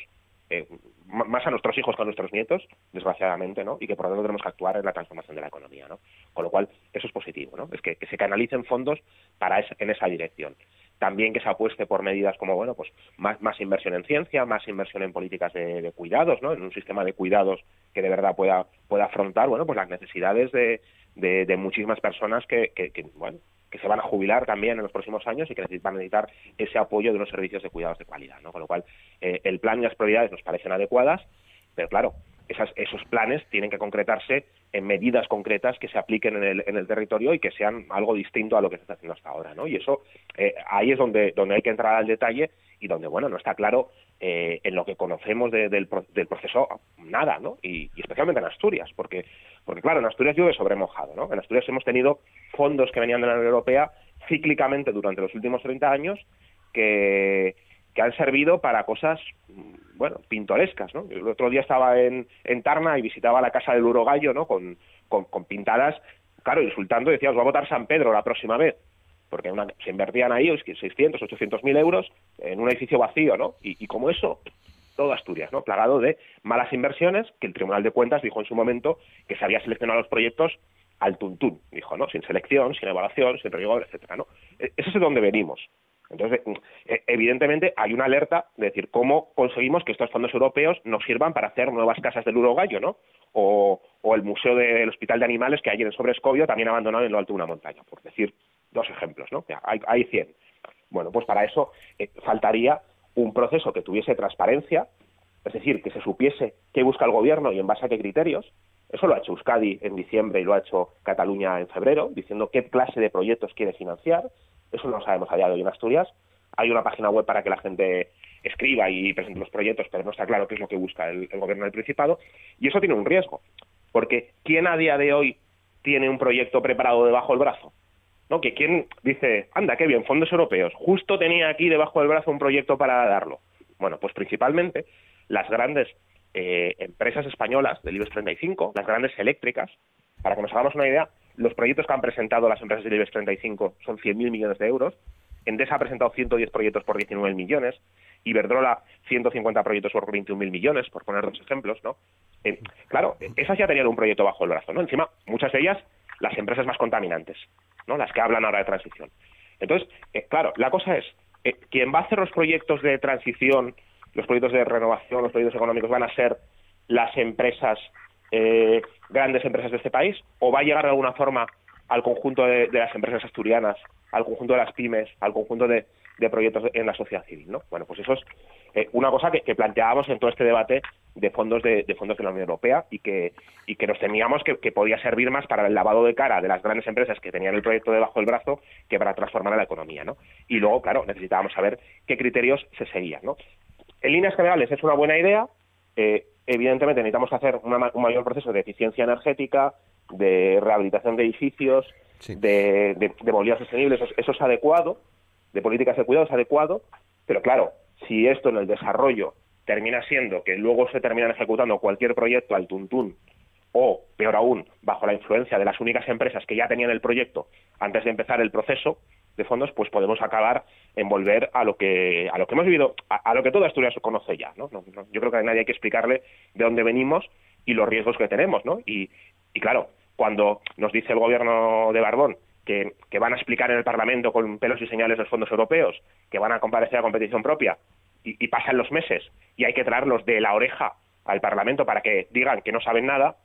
eh, más a nuestros hijos que a nuestros nietos, desgraciadamente, ¿no? Y que por lo tanto tenemos que actuar en la transformación de la economía, ¿no? Con lo cual, eso es positivo, ¿no? Es que, se canalicen fondos para en esa dirección. También que se apueste por medidas como, bueno, pues más, más inversión en ciencia, más inversión en políticas de, cuidados, ¿no? En un sistema de cuidados que de verdad pueda, pueda afrontar, bueno, pues las necesidades de, de, muchísimas personas que, que, bueno, que se van a jubilar también en los próximos años y que van a necesitar ese apoyo de unos servicios de cuidados de calidad, ¿no? Con lo cual, eh, el plan y las prioridades nos parecen adecuadas, pero claro, esas, esos planes tienen que concretarse en medidas concretas que se apliquen en el, en el territorio y que sean algo distinto a lo que se está haciendo hasta ahora, ¿no? Y eso, eh, ahí es donde, donde hay que entrar al detalle y donde, bueno, no está claro eh, en lo que conocemos del, del, proceso nada, ¿no? Y, especialmente en Asturias, porque, porque claro, en Asturias llueve sobre mojado, ¿no? En Asturias hemos tenido fondos que venían de la Unión Europea cíclicamente durante los últimos 30 años que, que han servido para cosas, bueno, pintorescas, ¿no? El otro día estaba en, Tarna y visitaba la casa del Urogallo, ¿no? Con, con, pintadas, claro, insultando, decía, os va a votar San Pedro la próxima vez porque se invertían ahí 600, 800 mil euros en un edificio vacío, ¿no? Y, y, como eso, todo Asturias, ¿no? Plagado de malas inversiones, que el Tribunal de Cuentas dijo en su momento que se había seleccionado los proyectos al tuntún, dijo, ¿no? Sin selección, sin evaluación, sin rigor, etcétera, ¿no? E, eso es de donde venimos. Entonces, e, evidentemente, hay una alerta de decir cómo conseguimos que estos fondos europeos nos sirvan para hacer nuevas casas del Urogallo, ¿no? O, o el Museo del Hospital de Animales que hay en el Sobrescobio, también abandonado en lo alto de una montaña, por decir dos ejemplos, ¿no? Hay, hay 100. Bueno, pues para eso eh, faltaría un proceso que tuviese transparencia, es decir, que se supiese qué busca el gobierno y en base a qué criterios. Eso lo ha hecho Euskadi en diciembre y lo ha hecho Cataluña en febrero, diciendo qué clase de proyectos quiere financiar. Eso no lo sabemos a día de hoy en Asturias. Hay una página web para que la gente escriba y presente los proyectos, pero no está claro qué es lo que busca el, gobierno del Principado. Y eso tiene un riesgo, porque ¿quién a día de hoy tiene un proyecto preparado debajo del brazo? ¿No? Que quién dice, anda, qué bien, fondos europeos, justo tenía aquí debajo del brazo un proyecto para darlo. Bueno, pues principalmente las grandes eh, empresas españolas del IBEX 35, las grandes eléctricas, para que nos hagamos una idea, los proyectos que han presentado las empresas del IBEX 35 son 100.000 millones de euros, Endesa ha presentado 110 proyectos por 19 millones, Iberdrola 150 proyectos por 21.000 millones, por poner dos ejemplos, ¿no? Eh, claro, esas ya tenían un proyecto bajo el brazo, ¿no? Encima, muchas de ellas, las empresas más contaminantes, ¿no? Las que hablan ahora de transición. Entonces, eh, claro, la cosa es, eh, quien va a hacer los proyectos de transición, los proyectos de renovación, los proyectos económicos, van a ser las empresas, grandes empresas de este país, o va a llegar de alguna forma al conjunto de las empresas asturianas al conjunto de las pymes, al conjunto de, proyectos en la sociedad civil, ¿no? Bueno, pues eso es eh, una cosa que, planteábamos en todo este debate de fondos de, fondos de la Unión Europea y que, y que nos temíamos que, podía servir más para el lavado de cara de las grandes empresas que tenían el proyecto debajo del brazo que para transformar la economía, ¿no? Y luego, claro, necesitábamos saber qué criterios se seguían, ¿no? En líneas generales es una buena idea. Eh, evidentemente necesitamos hacer un mayor proceso de eficiencia energética, de rehabilitación de edificios, de, de, movilidad sostenible, eso, es adecuado, de políticas de cuidado es adecuado, pero claro, si esto en el desarrollo termina siendo que luego se terminan ejecutando cualquier proyecto al tuntún o, peor aún, bajo la influencia de las únicas empresas que ya tenían el proyecto antes de empezar el proceso de fondos, pues podemos acabar en volver a lo que a lo que hemos vivido, a, lo que toda Asturias conoce ya, ¿no? Yo creo que a nadie hay que explicarle de dónde venimos y los riesgos que tenemos, ¿no? Y, y claro, cuando nos dice el gobierno de Barbón que, van a explicar en el Parlamento con pelos y señales los fondos europeos, que van a comparecer a competición propia, y, pasan los meses y hay que traerlos de la oreja al Parlamento para que digan que no saben nada,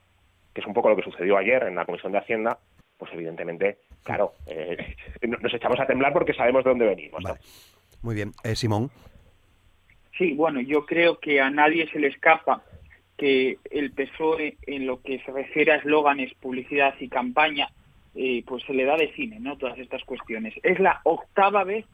que es un poco lo que sucedió ayer en la Comisión de Hacienda, pues evidentemente, claro, eh, nos echamos a temblar porque sabemos de dónde venimos. Muy bien. Eh, Simón. Sí, bueno, yo creo que a nadie se le escapa que el PSOE, en lo que se refiere a eslóganes, publicidad y campaña, eh, pues se le da de cine, ¿no? Todas estas cuestiones. Es la octava vez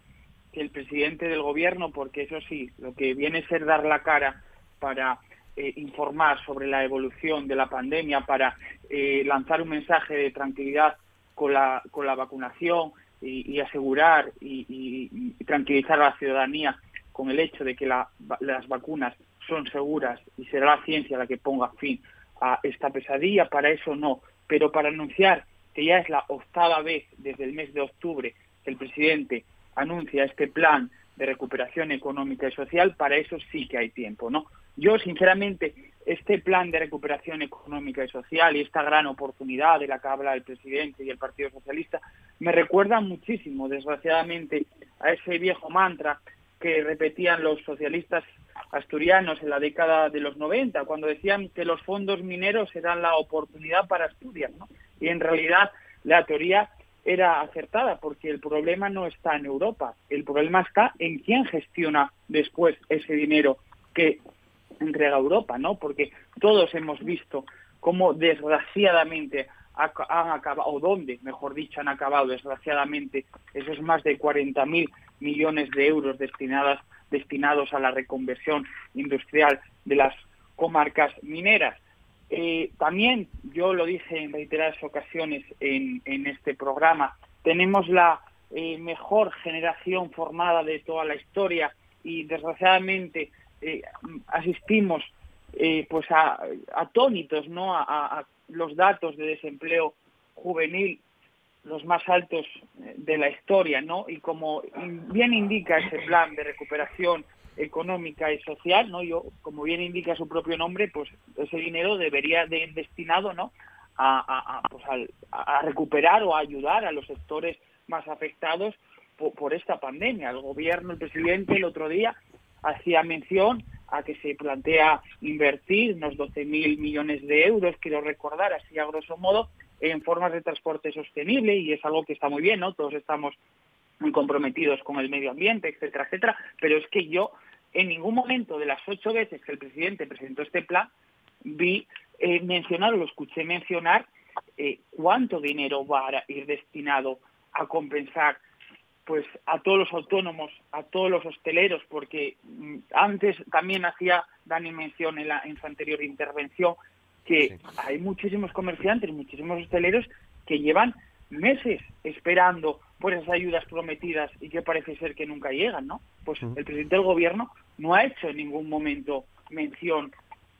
que el presidente del gobierno, porque eso sí, lo que viene a ser dar la cara para eh, informar sobre la evolución de la pandemia, para eh, lanzar un mensaje de tranquilidad con la, con la vacunación y, asegurar y, tranquilizar a la ciudadanía con el hecho de que las vacunas son seguras y será la ciencia la que ponga fin a esta pesadilla, para eso no, pero para anunciar que ya es la octava vez desde el mes de octubre que el presidente anuncia este plan de recuperación económica y social, para eso sí que hay tiempo, ¿no? Yo, sinceramente, este plan de recuperación económica y social y esta gran oportunidad de la que habla el presidente y el Partido Socialista me recuerda muchísimo, desgraciadamente, a ese viejo mantra que repetían los socialistas asturianos en la década de los 90, cuando decían que los fondos mineros eran la oportunidad para Asturias. Y en realidad la teoría era acertada, porque el problema no está en Europa, el problema está en quién gestiona después ese dinero que entrega Europa, ¿no? Porque todos hemos visto cómo desgraciadamente han acabado, o dónde, mejor dicho, han acabado desgraciadamente esos más de 40.000 millones de euros destinadas destinados a la reconversión industrial de las comarcas mineras. Eh, también, yo lo dije en reiteradas ocasiones en, este programa, tenemos la eh, mejor generación formada de toda la historia y desgraciadamente eh, asistimos pues a, atónitos ¿no? a, los datos de desempleo juvenil los más altos eh, de la historia, ¿no? Y como bien indica ese plan de recuperación económica y social, ¿no? Yo, como bien indica su propio nombre, pues ese dinero debería de ir destinado, ¿no? A, pues recuperar o a ayudar a los sectores más afectados por, esta pandemia. El gobierno, el presidente, el otro día hacía mención a que se plantea invertir unos 12.000 millones de euros, quiero recordar así a grosso modo, en formas de transporte sostenible y es algo que está muy bien, ¿no? Todos estamos muy comprometidos con el medio ambiente, etcétera, etcétera, pero es que yo en ningún momento de las ocho veces que el presidente presentó este plan vi eh, mencionar o lo escuché mencionar eh, cuánto dinero va a ir destinado a compensar pues a todos los autónomos, a todos los hosteleros, porque mm, antes también hacía Dani mención en, la, en su anterior intervención que hay muchísimos comerciantes, muchísimos hosteleros que llevan meses esperando por esas ayudas prometidas y que parece ser que nunca llegan, ¿no? Pues el presidente del gobierno no ha hecho en ningún momento mención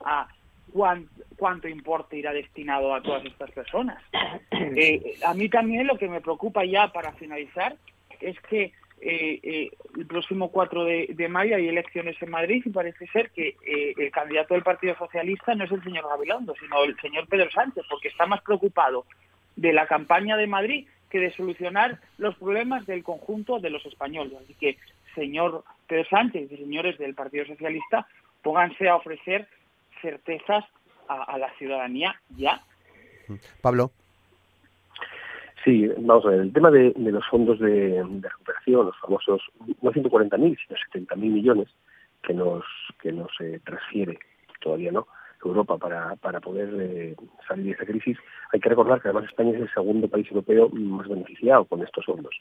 a cuánto, importe irá destinado a todas estas personas. *coughs* Eh, a mí también lo que me preocupa ya para finalizar es que eh, eh, el próximo 4 de, mayo hay elecciones en Madrid y parece ser que el candidato del Partido Socialista no es el señor Gabilondo, sino el señor Pedro Sánchez, porque está más preocupado de la campaña de Madrid que de solucionar los problemas del conjunto de los españoles. Así que, señor Pedro Sánchez y señores del Partido Socialista, pónganse a ofrecer certezas a, la ciudadanía ya. Pablo. Sí, vamos a ver, el tema de, los fondos de, recuperación, los famosos, no 140.000, sino 70.000 millones que nos, que nos eh, transfiere, todavía no, Europa para, para poder eh, salir de esta crisis, hay que recordar que además España es el segundo país europeo más beneficiado con estos fondos.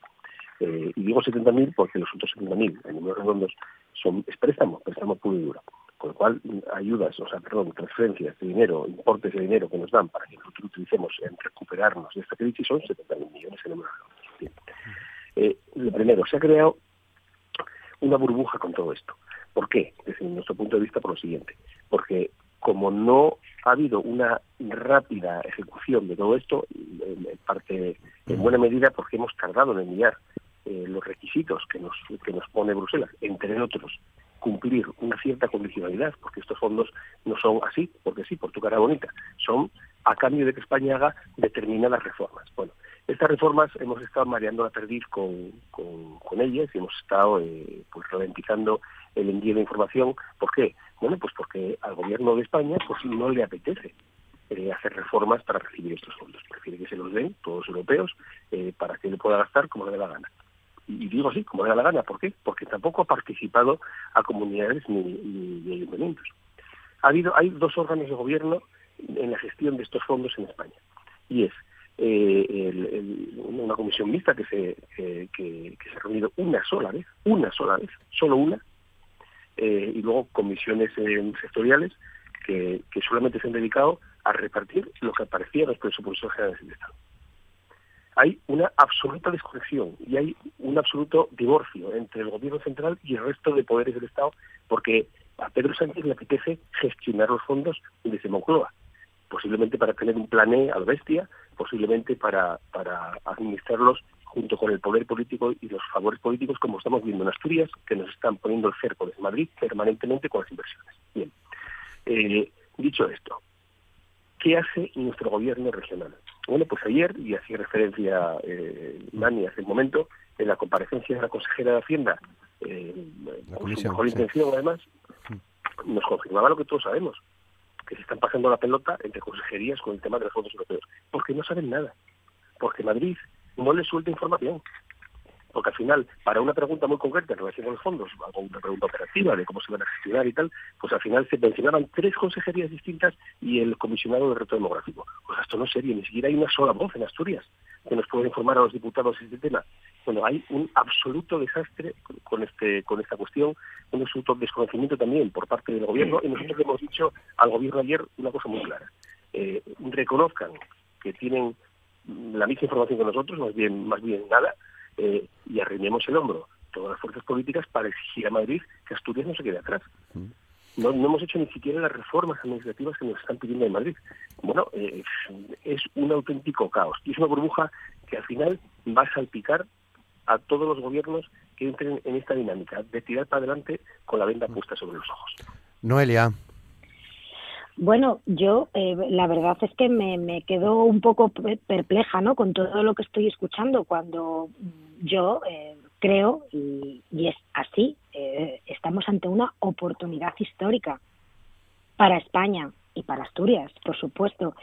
Eh, y digo 70.000 porque los otros 70.000, en números redondos, son, es préstamo, préstamo puro y duro. Con lo cual, ayudas, o sea, perdón, transferencias de dinero, importes de dinero que nos dan para que nosotros utilicemos en recuperarnos de esta crisis son 70.000 millones en números redondos. Eh, lo primero, se ha creado una burbuja con todo esto. ¿Por qué? Desde nuestro punto de vista, por lo siguiente. Porque como no ha habido una rápida ejecución de todo esto, parte, en buena medida porque hemos tardado en enviar eh, los requisitos que nos, que nos pone Bruselas, entre otros, cumplir una cierta condicionalidad, porque estos fondos no son así, porque sí, por tu cara bonita, son a cambio de que España haga determinadas reformas. Bueno, estas reformas hemos estado mareando la perdiz con, con, ellas y hemos estado eh, pues ralentizando el envío de información. ¿Por qué? Bueno, pues porque al gobierno de España pues no le apetece eh, hacer reformas para recibir estos fondos. Prefiere que se los den todos los europeos para que le pueda gastar como le dé la gana. Y, digo así, como le da la gana. ¿Por qué? Porque tampoco ha participado a comunidades ni, ni, ayuntamientos. Ha habido, hay dos órganos de gobierno en la gestión de estos fondos en España. Y es eh, una comisión mixta que se, que se ha reunido una sola vez, una sola vez, solo una, eh, y luego comisiones eh, sectoriales que, solamente se han dedicado a repartir lo que aparecía en los presupuestos generales del Estado. Hay una absoluta desconexión y hay un absoluto divorcio entre el gobierno central y el resto de poderes del Estado porque a Pedro Sánchez le apetece gestionar los fondos desde Moncloa, posiblemente para tener un plan E a la bestia, posiblemente para, para administrarlos junto con el poder político y los favores políticos, como estamos viendo en Asturias, que nos están poniendo el cerco de Madrid permanentemente con las inversiones. Bien, eh, dicho esto, ¿qué hace nuestro gobierno regional? Bueno, pues ayer, y hacía referencia eh, Mani hace un momento, en la comparecencia de la consejera de Hacienda, eh, con su mejor intención además, nos confirmaba lo que todos sabemos, que se están pasando la pelota entre consejerías con el tema de los fondos europeos, porque no saben nada, porque Madrid no le suelta información. Porque al final, para una pregunta muy concreta en relación a los fondos, una pregunta operativa de cómo se van a gestionar y tal, pues al final se mencionaban tres consejerías distintas y el comisionado de reto demográfico. Pues esto no es serio, ni siquiera hay una sola voz en Asturias que nos pueda informar a los diputados de este tema. Bueno, hay un absoluto desastre con este con esta cuestión, un absoluto desconocimiento también por parte del gobierno y nosotros hemos dicho al gobierno ayer una cosa muy clara. Eh, reconozcan que tienen la misma información que nosotros, más bien, más bien nada, eh, y arrimemos el hombro todas las fuerzas políticas para exigir a Madrid que Asturias no se quede atrás. Mm. No, hemos hecho ni siquiera las reformas administrativas que nos están pidiendo en Madrid. Bueno, eh, es un auténtico caos y es una burbuja que al final va a salpicar a todos los gobiernos que entren en esta dinámica de tirar para adelante con la venda puesta sobre los ojos. Noelia. Bueno, yo eh, la verdad es que me, quedo un poco perpleja ¿no? con todo lo que estoy escuchando cuando yo eh, creo, y, es así, eh, estamos ante una oportunidad histórica para España y para Asturias, por supuesto.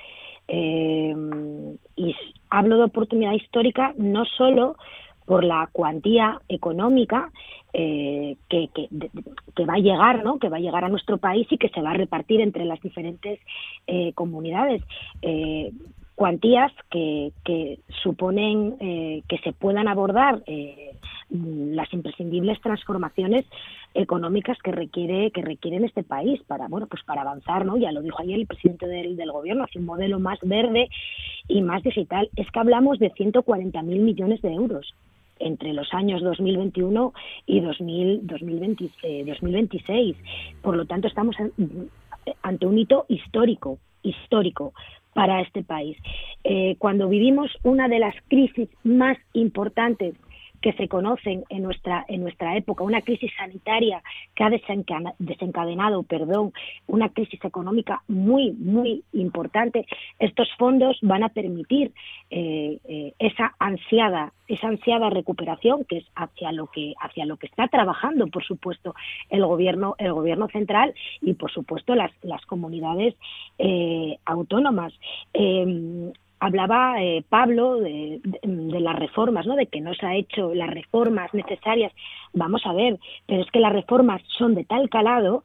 y hablo de oportunidad histórica no solo por la cuantía económica eh, que, que, va a llegar, ¿no? Que va a llegar a nuestro país y que se va a repartir entre las diferentes eh, comunidades. Eh, cuantías que, que suponen que se puedan abordar las imprescindibles transformaciones económicas que requiere que requiere este país para bueno pues para avanzar no ya lo dijo ayer el presidente del, del gobierno hacia un modelo más verde y más digital es que hablamos de 140.000 millones de euros entre los años 2021 y 2026. Eh, Por lo tanto, estamos ante un hito histórico, histórico para este país. Eh, cuando vivimos una de las crisis más importantes que se conocen en nuestra, en nuestra época, una crisis sanitaria que ha desencadenado, perdón, una crisis económica muy, muy importante, estos fondos van a permitir eh, eh, esa ansiada esa ansiada recuperación que es hacia lo que hacia lo que está trabajando por supuesto el gobierno el gobierno central y por supuesto las las comunidades eh, autónomas hablaba eh, Pablo de, las reformas, ¿no? De que no se ha hecho las reformas necesarias. Vamos a ver, pero es que las reformas son de tal calado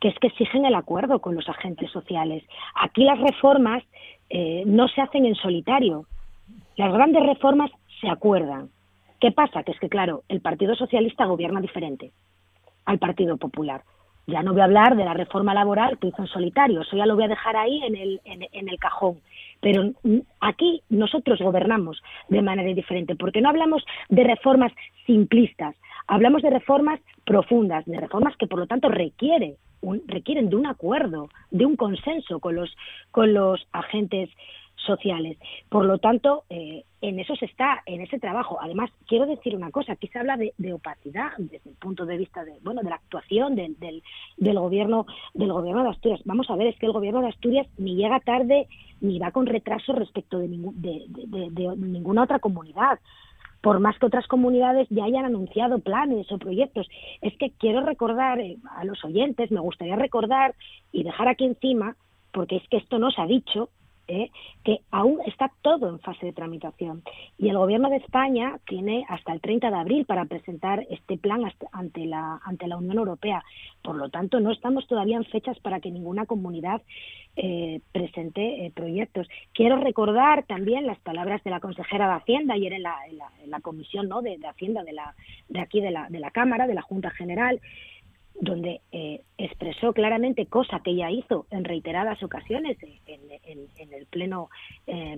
que es que exigen el acuerdo con los agentes sociales. Aquí las reformas eh, no se hacen en solitario. Las grandes reformas se acuerdan. ¿Qué pasa? Que es que, claro, el Partido Socialista gobierna diferente al Partido Popular. Ya no voy a hablar de la reforma laboral que hizo en solitario, eso ya lo voy a dejar ahí en el, en el cajón. Pero aquí nosotros gobernamos de manera diferente, porque no hablamos de reformas simplistas, hablamos de reformas profundas, de reformas que por lo tanto requiere requieren de un acuerdo, de un consenso con los, con los agentes sociales. Por lo tanto, eh, en eso se está, en ese trabajo. Además, quiero decir una cosa, aquí se habla de, opacidad desde el punto de vista de, bueno, de la actuación del, del, gobierno, del gobierno de Asturias. Vamos a ver, es que el gobierno de Asturias ni llega tarde ni va con retraso respecto de, de ninguna otra comunidad por más que otras comunidades ya hayan anunciado planes o proyectos. Es que quiero recordar eh, a los oyentes, me gustaría recordar y dejar aquí encima, porque es que esto no se ha dicho, ¿eh? que aún está todo en fase de tramitación. Y el Gobierno de España tiene hasta el 30 de abril para presentar este plan ante la, ante la Unión Europea. Por lo tanto, no estamos todavía en fechas para que ninguna comunidad eh, presente eh, proyectos. Quiero recordar también las palabras de la consejera de Hacienda ayer en la, en la, comisión ¿no? de, de, Hacienda de, la, de aquí de la, de la Cámara, de la Junta General, donde eh, expresó claramente, cosa que ella hizo en reiteradas ocasiones en, el pleno,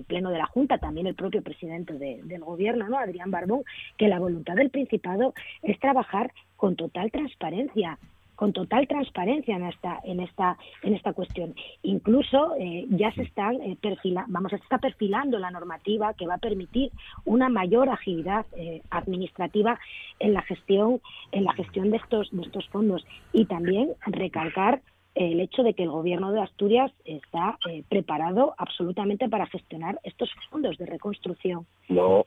pleno de la Junta, también el propio presidente del gobierno, ¿no? Adrián Barbón, que la voluntad del Principado es trabajar con total transparencia, con total transparencia en esta en esta en esta cuestión. Incluso eh, ya se están eh, vamos se está perfilando la normativa que va a permitir una mayor agilidad eh, administrativa en la gestión en la gestión de estos de estos fondos y también recalcar el hecho de que el gobierno de Asturias está preparado absolutamente para gestionar estos fondos de reconstrucción. No.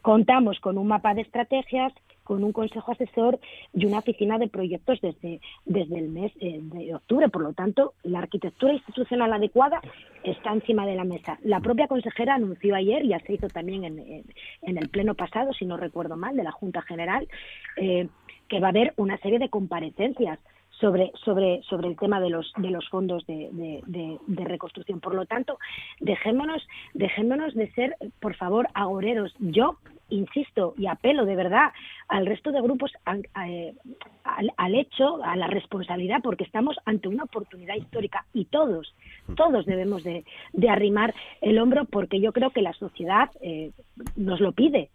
contamos con un mapa de estrategias, con un consejo asesor y una oficina de proyectos desde, desde el mes eh, de octubre. Por lo tanto, la arquitectura institucional adecuada está encima de la mesa. La propia consejera anunció ayer, ya se hizo también en, en, el pleno pasado, si no recuerdo mal, de la Junta General, eh, que va a haber una serie de comparecencias sobre, sobre, sobre el tema de los, de los fondos de, de, reconstrucción. Por lo tanto, dejémonos, dejémonos de ser, por favor, agoreros. Yo insisto y apelo de verdad al resto de grupos eh, al, hecho, a la responsabilidad, porque estamos ante una oportunidad histórica y todos, todos debemos de, arrimar el hombro porque yo creo que la sociedad eh, nos lo pide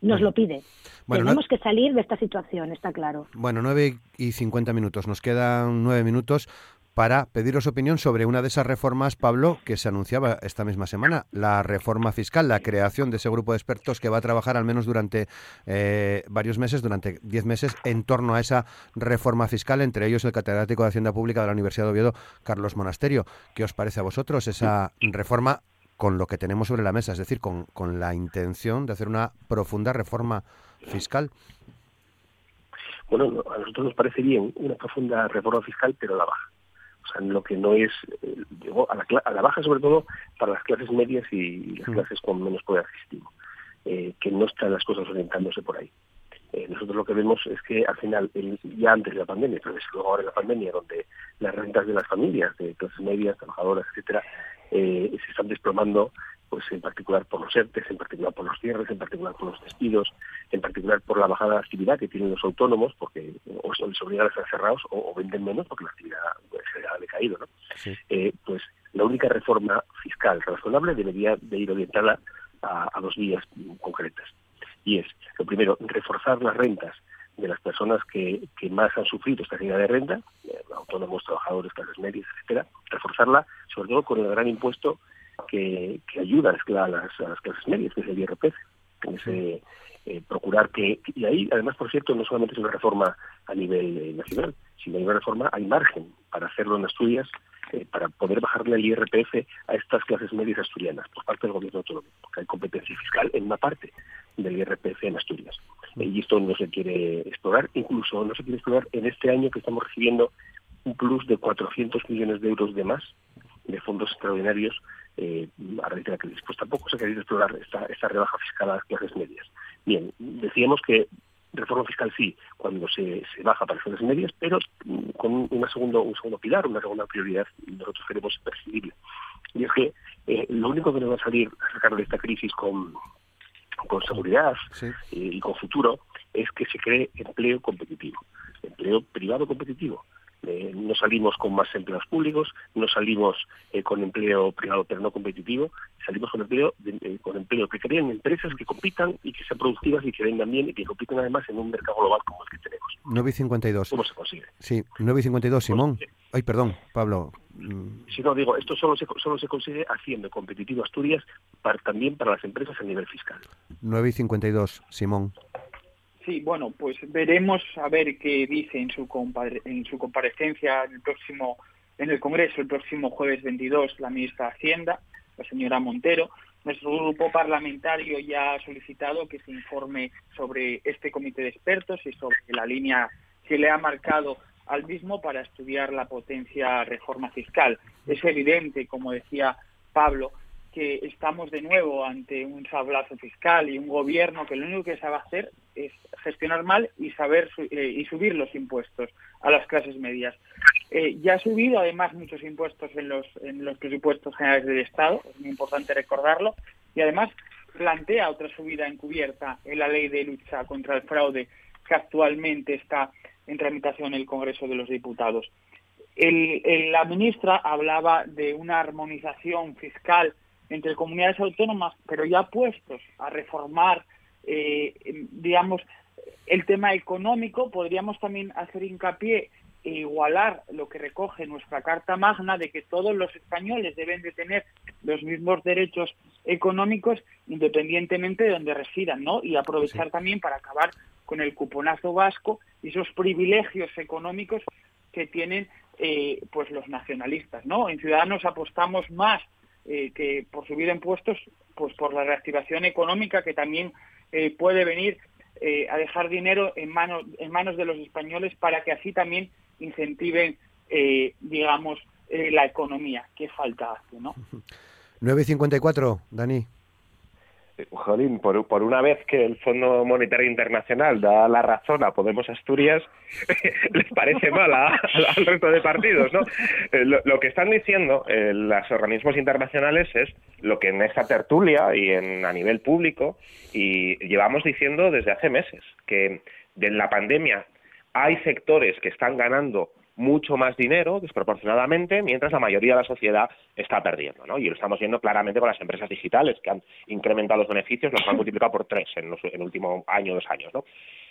nos lo pide. Tenemos que salir de esta situación, está claro. Bueno, nueve y cincuenta minutos. Nos quedan nueve minutos para pediros opinión sobre una de esas reformas, Pablo, que se anunciaba esta misma semana, la reforma fiscal, la creación de ese grupo de expertos que va a trabajar al menos durante eh, varios meses, durante diez meses, en torno a esa reforma fiscal, entre ellos el catedrático de Hacienda Pública de la Universidad de Oviedo, Carlos Monasterio. ¿Qué os parece a vosotros esa reforma con lo que tenemos sobre la mesa, es decir, con, con la intención de hacer una profunda reforma fiscal. Bueno, a nosotros nos parece bien una profunda reforma fiscal, pero a la baja. O sea, lo que no es, eh, a, la, a, la, baja sobre todo para las clases medias y las mm. clases con menos poder adquisitivo, eh, que no están las cosas orientándose por ahí. Eh, nosotros lo que vemos es que al final, ya antes de la pandemia, pero desde luego ahora en la pandemia, donde las rentas de las familias, de clases medias, trabajadoras, etcétera, eh, se están desplomando, pues en particular por los ERTES, en particular por los cierres, en particular por los despidos, en particular por la bajada de actividad que tienen los autónomos, porque o les obligan a estar cerrados o, venden menos porque la actividad pues, se ha decaído, ¿no? Eh, pues la única reforma fiscal razonable debería de ir orientada a, a dos vías concretas y es, lo primero, reforzar las rentas de las personas que, más han sufrido esta caída de renta, eh, autónomos, trabajadores, clases medias, etcétera, reforzarla, sobre todo con el gran impuesto que, ayuda a las, clases medias, que es el IRPF, que es eh, procurar que, y ahí además, por cierto, no solamente es una reforma a nivel eh, nacional, sino hay una reforma, hay margen para hacerlo en Asturias, para poder bajarle el IRPF a estas clases medias asturianas por parte del gobierno autónomo, porque hay competencia fiscal en una parte del IRPF en Asturias. Y esto no se quiere explorar, incluso no se quiere explorar en este año que estamos recibiendo un plus de 400 millones de euros de más de fondos extraordinarios eh, a raíz de la crisis. Pues tampoco se quiere explorar esta, esta rebaja fiscal a las clases medias. Bien, decíamos que reforma fiscal sí, cuando se, se baja para clases medias, pero con una segundo, un segundo pilar, una segunda prioridad, nosotros queremos percibirle. Y es que eh, lo único que nos va a salir a sacar de esta crisis con, con seguridad y con futuro es que se cree empleo competitivo, empleo privado competitivo. Eh, no salimos con más empleos públicos, no salimos eh, con empleo privado pero no competitivo, salimos con empleo eh, con empleo que creen empresas que compitan y que sean productivas y que vendan bien y que compitan además en un mercado global como el que tenemos. 9.52. ¿Cómo se consigue? Sí, 9.52, Simón. Ay, perdón, Pablo. Si no, digo, esto solo se, solo se consigue haciendo competitivo Asturias para, también para las empresas a nivel fiscal. 9.52, Simón. Sí, bueno, pues veremos a ver qué dice en su, en su comparecencia en el próximo en el Congreso el próximo jueves 22 la ministra de Hacienda, la señora Montero. Nuestro grupo parlamentario ya ha solicitado que se informe sobre este comité de expertos y sobre la línea que le ha marcado al mismo para estudiar la potencia reforma fiscal. Es evidente, como decía Pablo, que estamos de nuevo ante un sablazo fiscal y un gobierno que lo único que sabe hacer es gestionar mal y saber eh, y subir los impuestos a las clases medias. Eh, ya ha subido además muchos impuestos en los, en los presupuestos generales del Estado, es muy importante recordarlo, y además plantea otra subida encubierta en la ley de lucha contra el fraude que actualmente está en tramitación en el Congreso de los Diputados. la ministra hablaba de una armonización fiscal entre comunidades autónomas, pero ya puestos a reformar, eh, digamos, el tema económico, podríamos también hacer hincapié e igualar lo que recoge nuestra Carta Magna de que todos los españoles deben de tener los mismos derechos económicos independientemente de donde residan, ¿no? Y aprovechar también para acabar con el cuponazo vasco y esos privilegios económicos que tienen eh, pues los nacionalistas, ¿no? En Ciudadanos apostamos más eh, que por subir impuestos, pues por la reactivación económica que también eh, puede venir eh, a dejar dinero en manos en manos de los españoles para que así también incentiven, digamos, la economía. ¿Qué falta hace, no? *laughs* 9.54, Dani. Jolín, por, una vez que el Fondo Monetario Internacional da la razón a Podemos Asturias, *laughs* les parece mal al resto de partidos, ¿no? Eh, lo, que están diciendo eh, los organismos internacionales es lo que en esta tertulia y en, a nivel público y llevamos diciendo desde hace meses, que de la pandemia hay sectores que están ganando mucho más dinero desproporcionadamente, mientras la mayoría de la sociedad está perdiendo. ¿no? Y lo estamos viendo claramente con las empresas digitales, que han incrementado los beneficios, los han multiplicado por tres en, el último año, dos años. ¿no?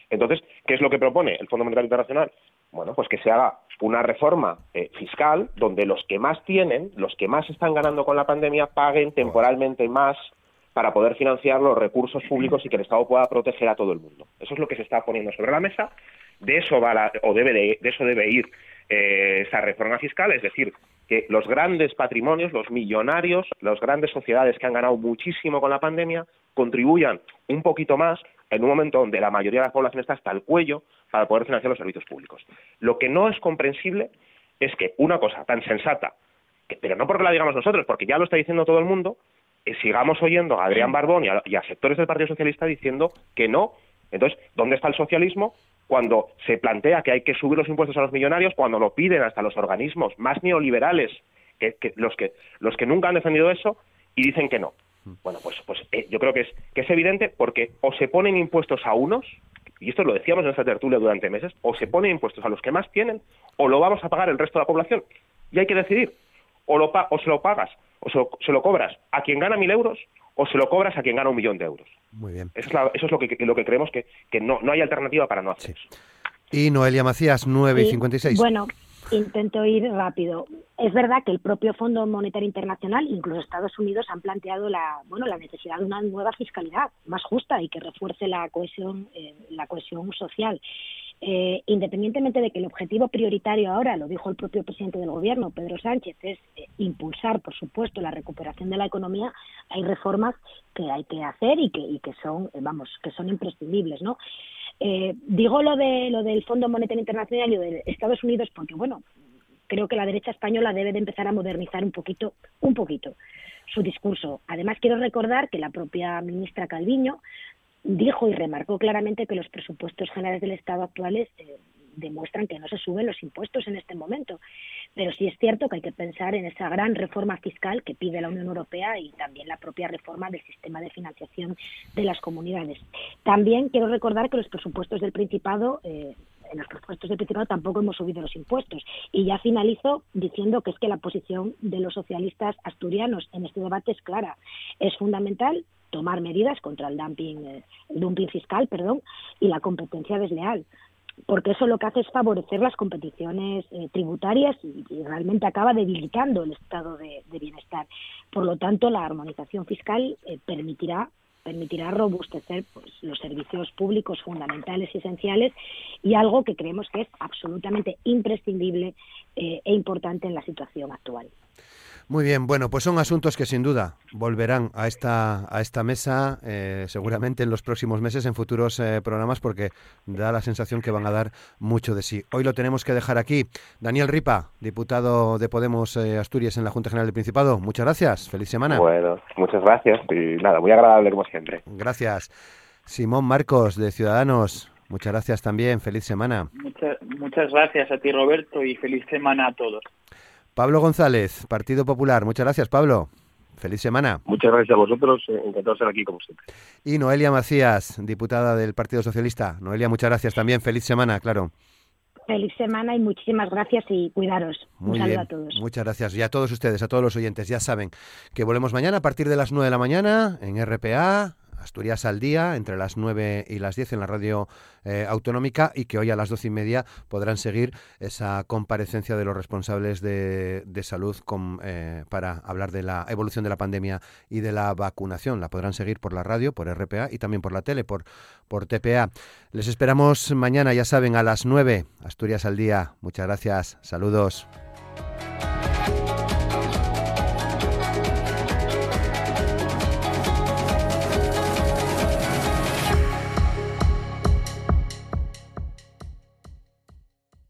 Entonces, ¿qué es lo que propone el Fondo Monetario Internacional? Bueno, pues que se haga una reforma eh, fiscal donde los que más tienen, los que más están ganando con la pandemia, paguen temporalmente más para poder financiar los recursos públicos y que el Estado pueda proteger a todo el mundo. Eso es lo que se está poniendo sobre la mesa. De eso va o debe de eso debe ir eh, esa reforma fiscal, es decir, que los grandes patrimonios, los millonarios, las grandes sociedades que han ganado muchísimo con la pandemia, contribuyan un poquito más en un momento donde la mayoría de la población está hasta el cuello para poder financiar los servicios públicos. Lo que no es comprensible es que una cosa tan sensata, pero no porque la digamos nosotros, porque ya lo está diciendo todo el mundo, eh, sigamos oyendo a Adrián Barbón y a, sectores del Partido Socialista diciendo que no. Entonces, ¿dónde está el socialismo cuando se plantea que hay que subir los impuestos a los millonarios, cuando lo piden hasta los organismos más neoliberales, que, los, que, los que nunca han defendido eso, y dicen que no? Bueno, pues, pues eh, yo creo que es, que es evidente porque o se ponen impuestos a unos, y esto lo decíamos en esta tertulia durante meses, o se ponen impuestos a los que más tienen, o lo vamos a pagar el resto de la población. Y hay que decidir, o, lo, o se lo pagas, o se lo, cobras a quien gana mil euros, o se lo cobras a quien gana un millón de euros. Muy bien. Eso es, lo, que, lo que creemos que, que no, no hay alternativa para no hacer eso. Y Noelia Macías, 9 y 56. Bueno, Intento ir rápido. Es verdad que el propio Fondo Monetario Internacional, incluso Estados Unidos, han planteado la, bueno, la necesidad de una nueva fiscalidad más justa y que refuerce la cohesión, eh, la cohesión social. Eh, independientemente de que el objetivo prioritario ahora, lo dijo el propio presidente del Gobierno, Pedro Sánchez, es eh, impulsar, por supuesto, la recuperación de la economía, hay reformas que hay que hacer y que, son, vamos, que son imprescindibles, ¿no? Eh, digo lo de lo del Fondo Monetario Internacional y de Estados Unidos porque bueno, creo que la derecha española debe de empezar a modernizar un poquito, un poquito su discurso. Además quiero recordar que la propia ministra Calviño dijo y remarcó claramente que los presupuestos generales del Estado actuales eh, demuestran que no se suben los impuestos en este momento. Pero sí es cierto que hay que pensar en esa gran reforma fiscal que pide la Unión Europea y también la propia reforma del sistema de financiación de las comunidades. También quiero recordar que los presupuestos del Principado eh, en los presupuestos del Principado tampoco hemos subido los impuestos. Y ya finalizo diciendo que es que la posición de los socialistas asturianos en este debate es clara. Es fundamental tomar medidas contra el dumping, eh, el dumping fiscal, perdón, y la competencia desleal porque eso lo que hace es favorecer las competiciones eh, tributarias y, realmente acaba debilitando el estado de, bienestar. Por lo tanto, la armonización fiscal eh, permitirá permitirá robustecer pues, los servicios públicos fundamentales y esenciales y algo que creemos que es absolutamente imprescindible eh, e importante en la situación actual. Muy bien, bueno, pues son asuntos que sin duda volverán a esta, a esta mesa eh, seguramente en los próximos meses, en futuros eh, programas, porque da la sensación que van a dar mucho de sí. Hoy lo tenemos que dejar aquí. Daniel Ripa, diputado de Podemos eh, Asturias en la Junta General del Principado, muchas gracias, feliz semana. Bueno, muchas gracias y nada, muy agradable como siempre. Gracias. Simón Marcos, de Ciudadanos, muchas gracias también, feliz semana. Muchas, muchas gracias a ti Roberto y feliz semana a todos. Pablo González, Partido Popular. Muchas gracias, Pablo. Feliz semana. Muchas gracias a vosotros. Eh, encantado de estar aquí, como siempre. Y Noelia Macías, diputada del Partido Socialista. Noelia, muchas gracias también. Feliz semana, claro. Feliz semana y muchísimas gracias y cuidaros. Un saludo a todos. Muchas gracias. Y a todos ustedes, a todos los oyentes, ya saben que volvemos mañana a partir de las 9 de la mañana en RPA, Asturias al día, entre las 9 y las 10 en la radio eh, autonómica y que hoy a las 12 y media podrán seguir esa comparecencia de los responsables de, salud eh, para hablar de la evolución de la pandemia y de la vacunación. La podrán seguir por la radio, por RPA y también por la tele, por, por TPA. Les esperamos mañana, ya saben, a las 9, Asturias al día. Muchas gracias. Saludos.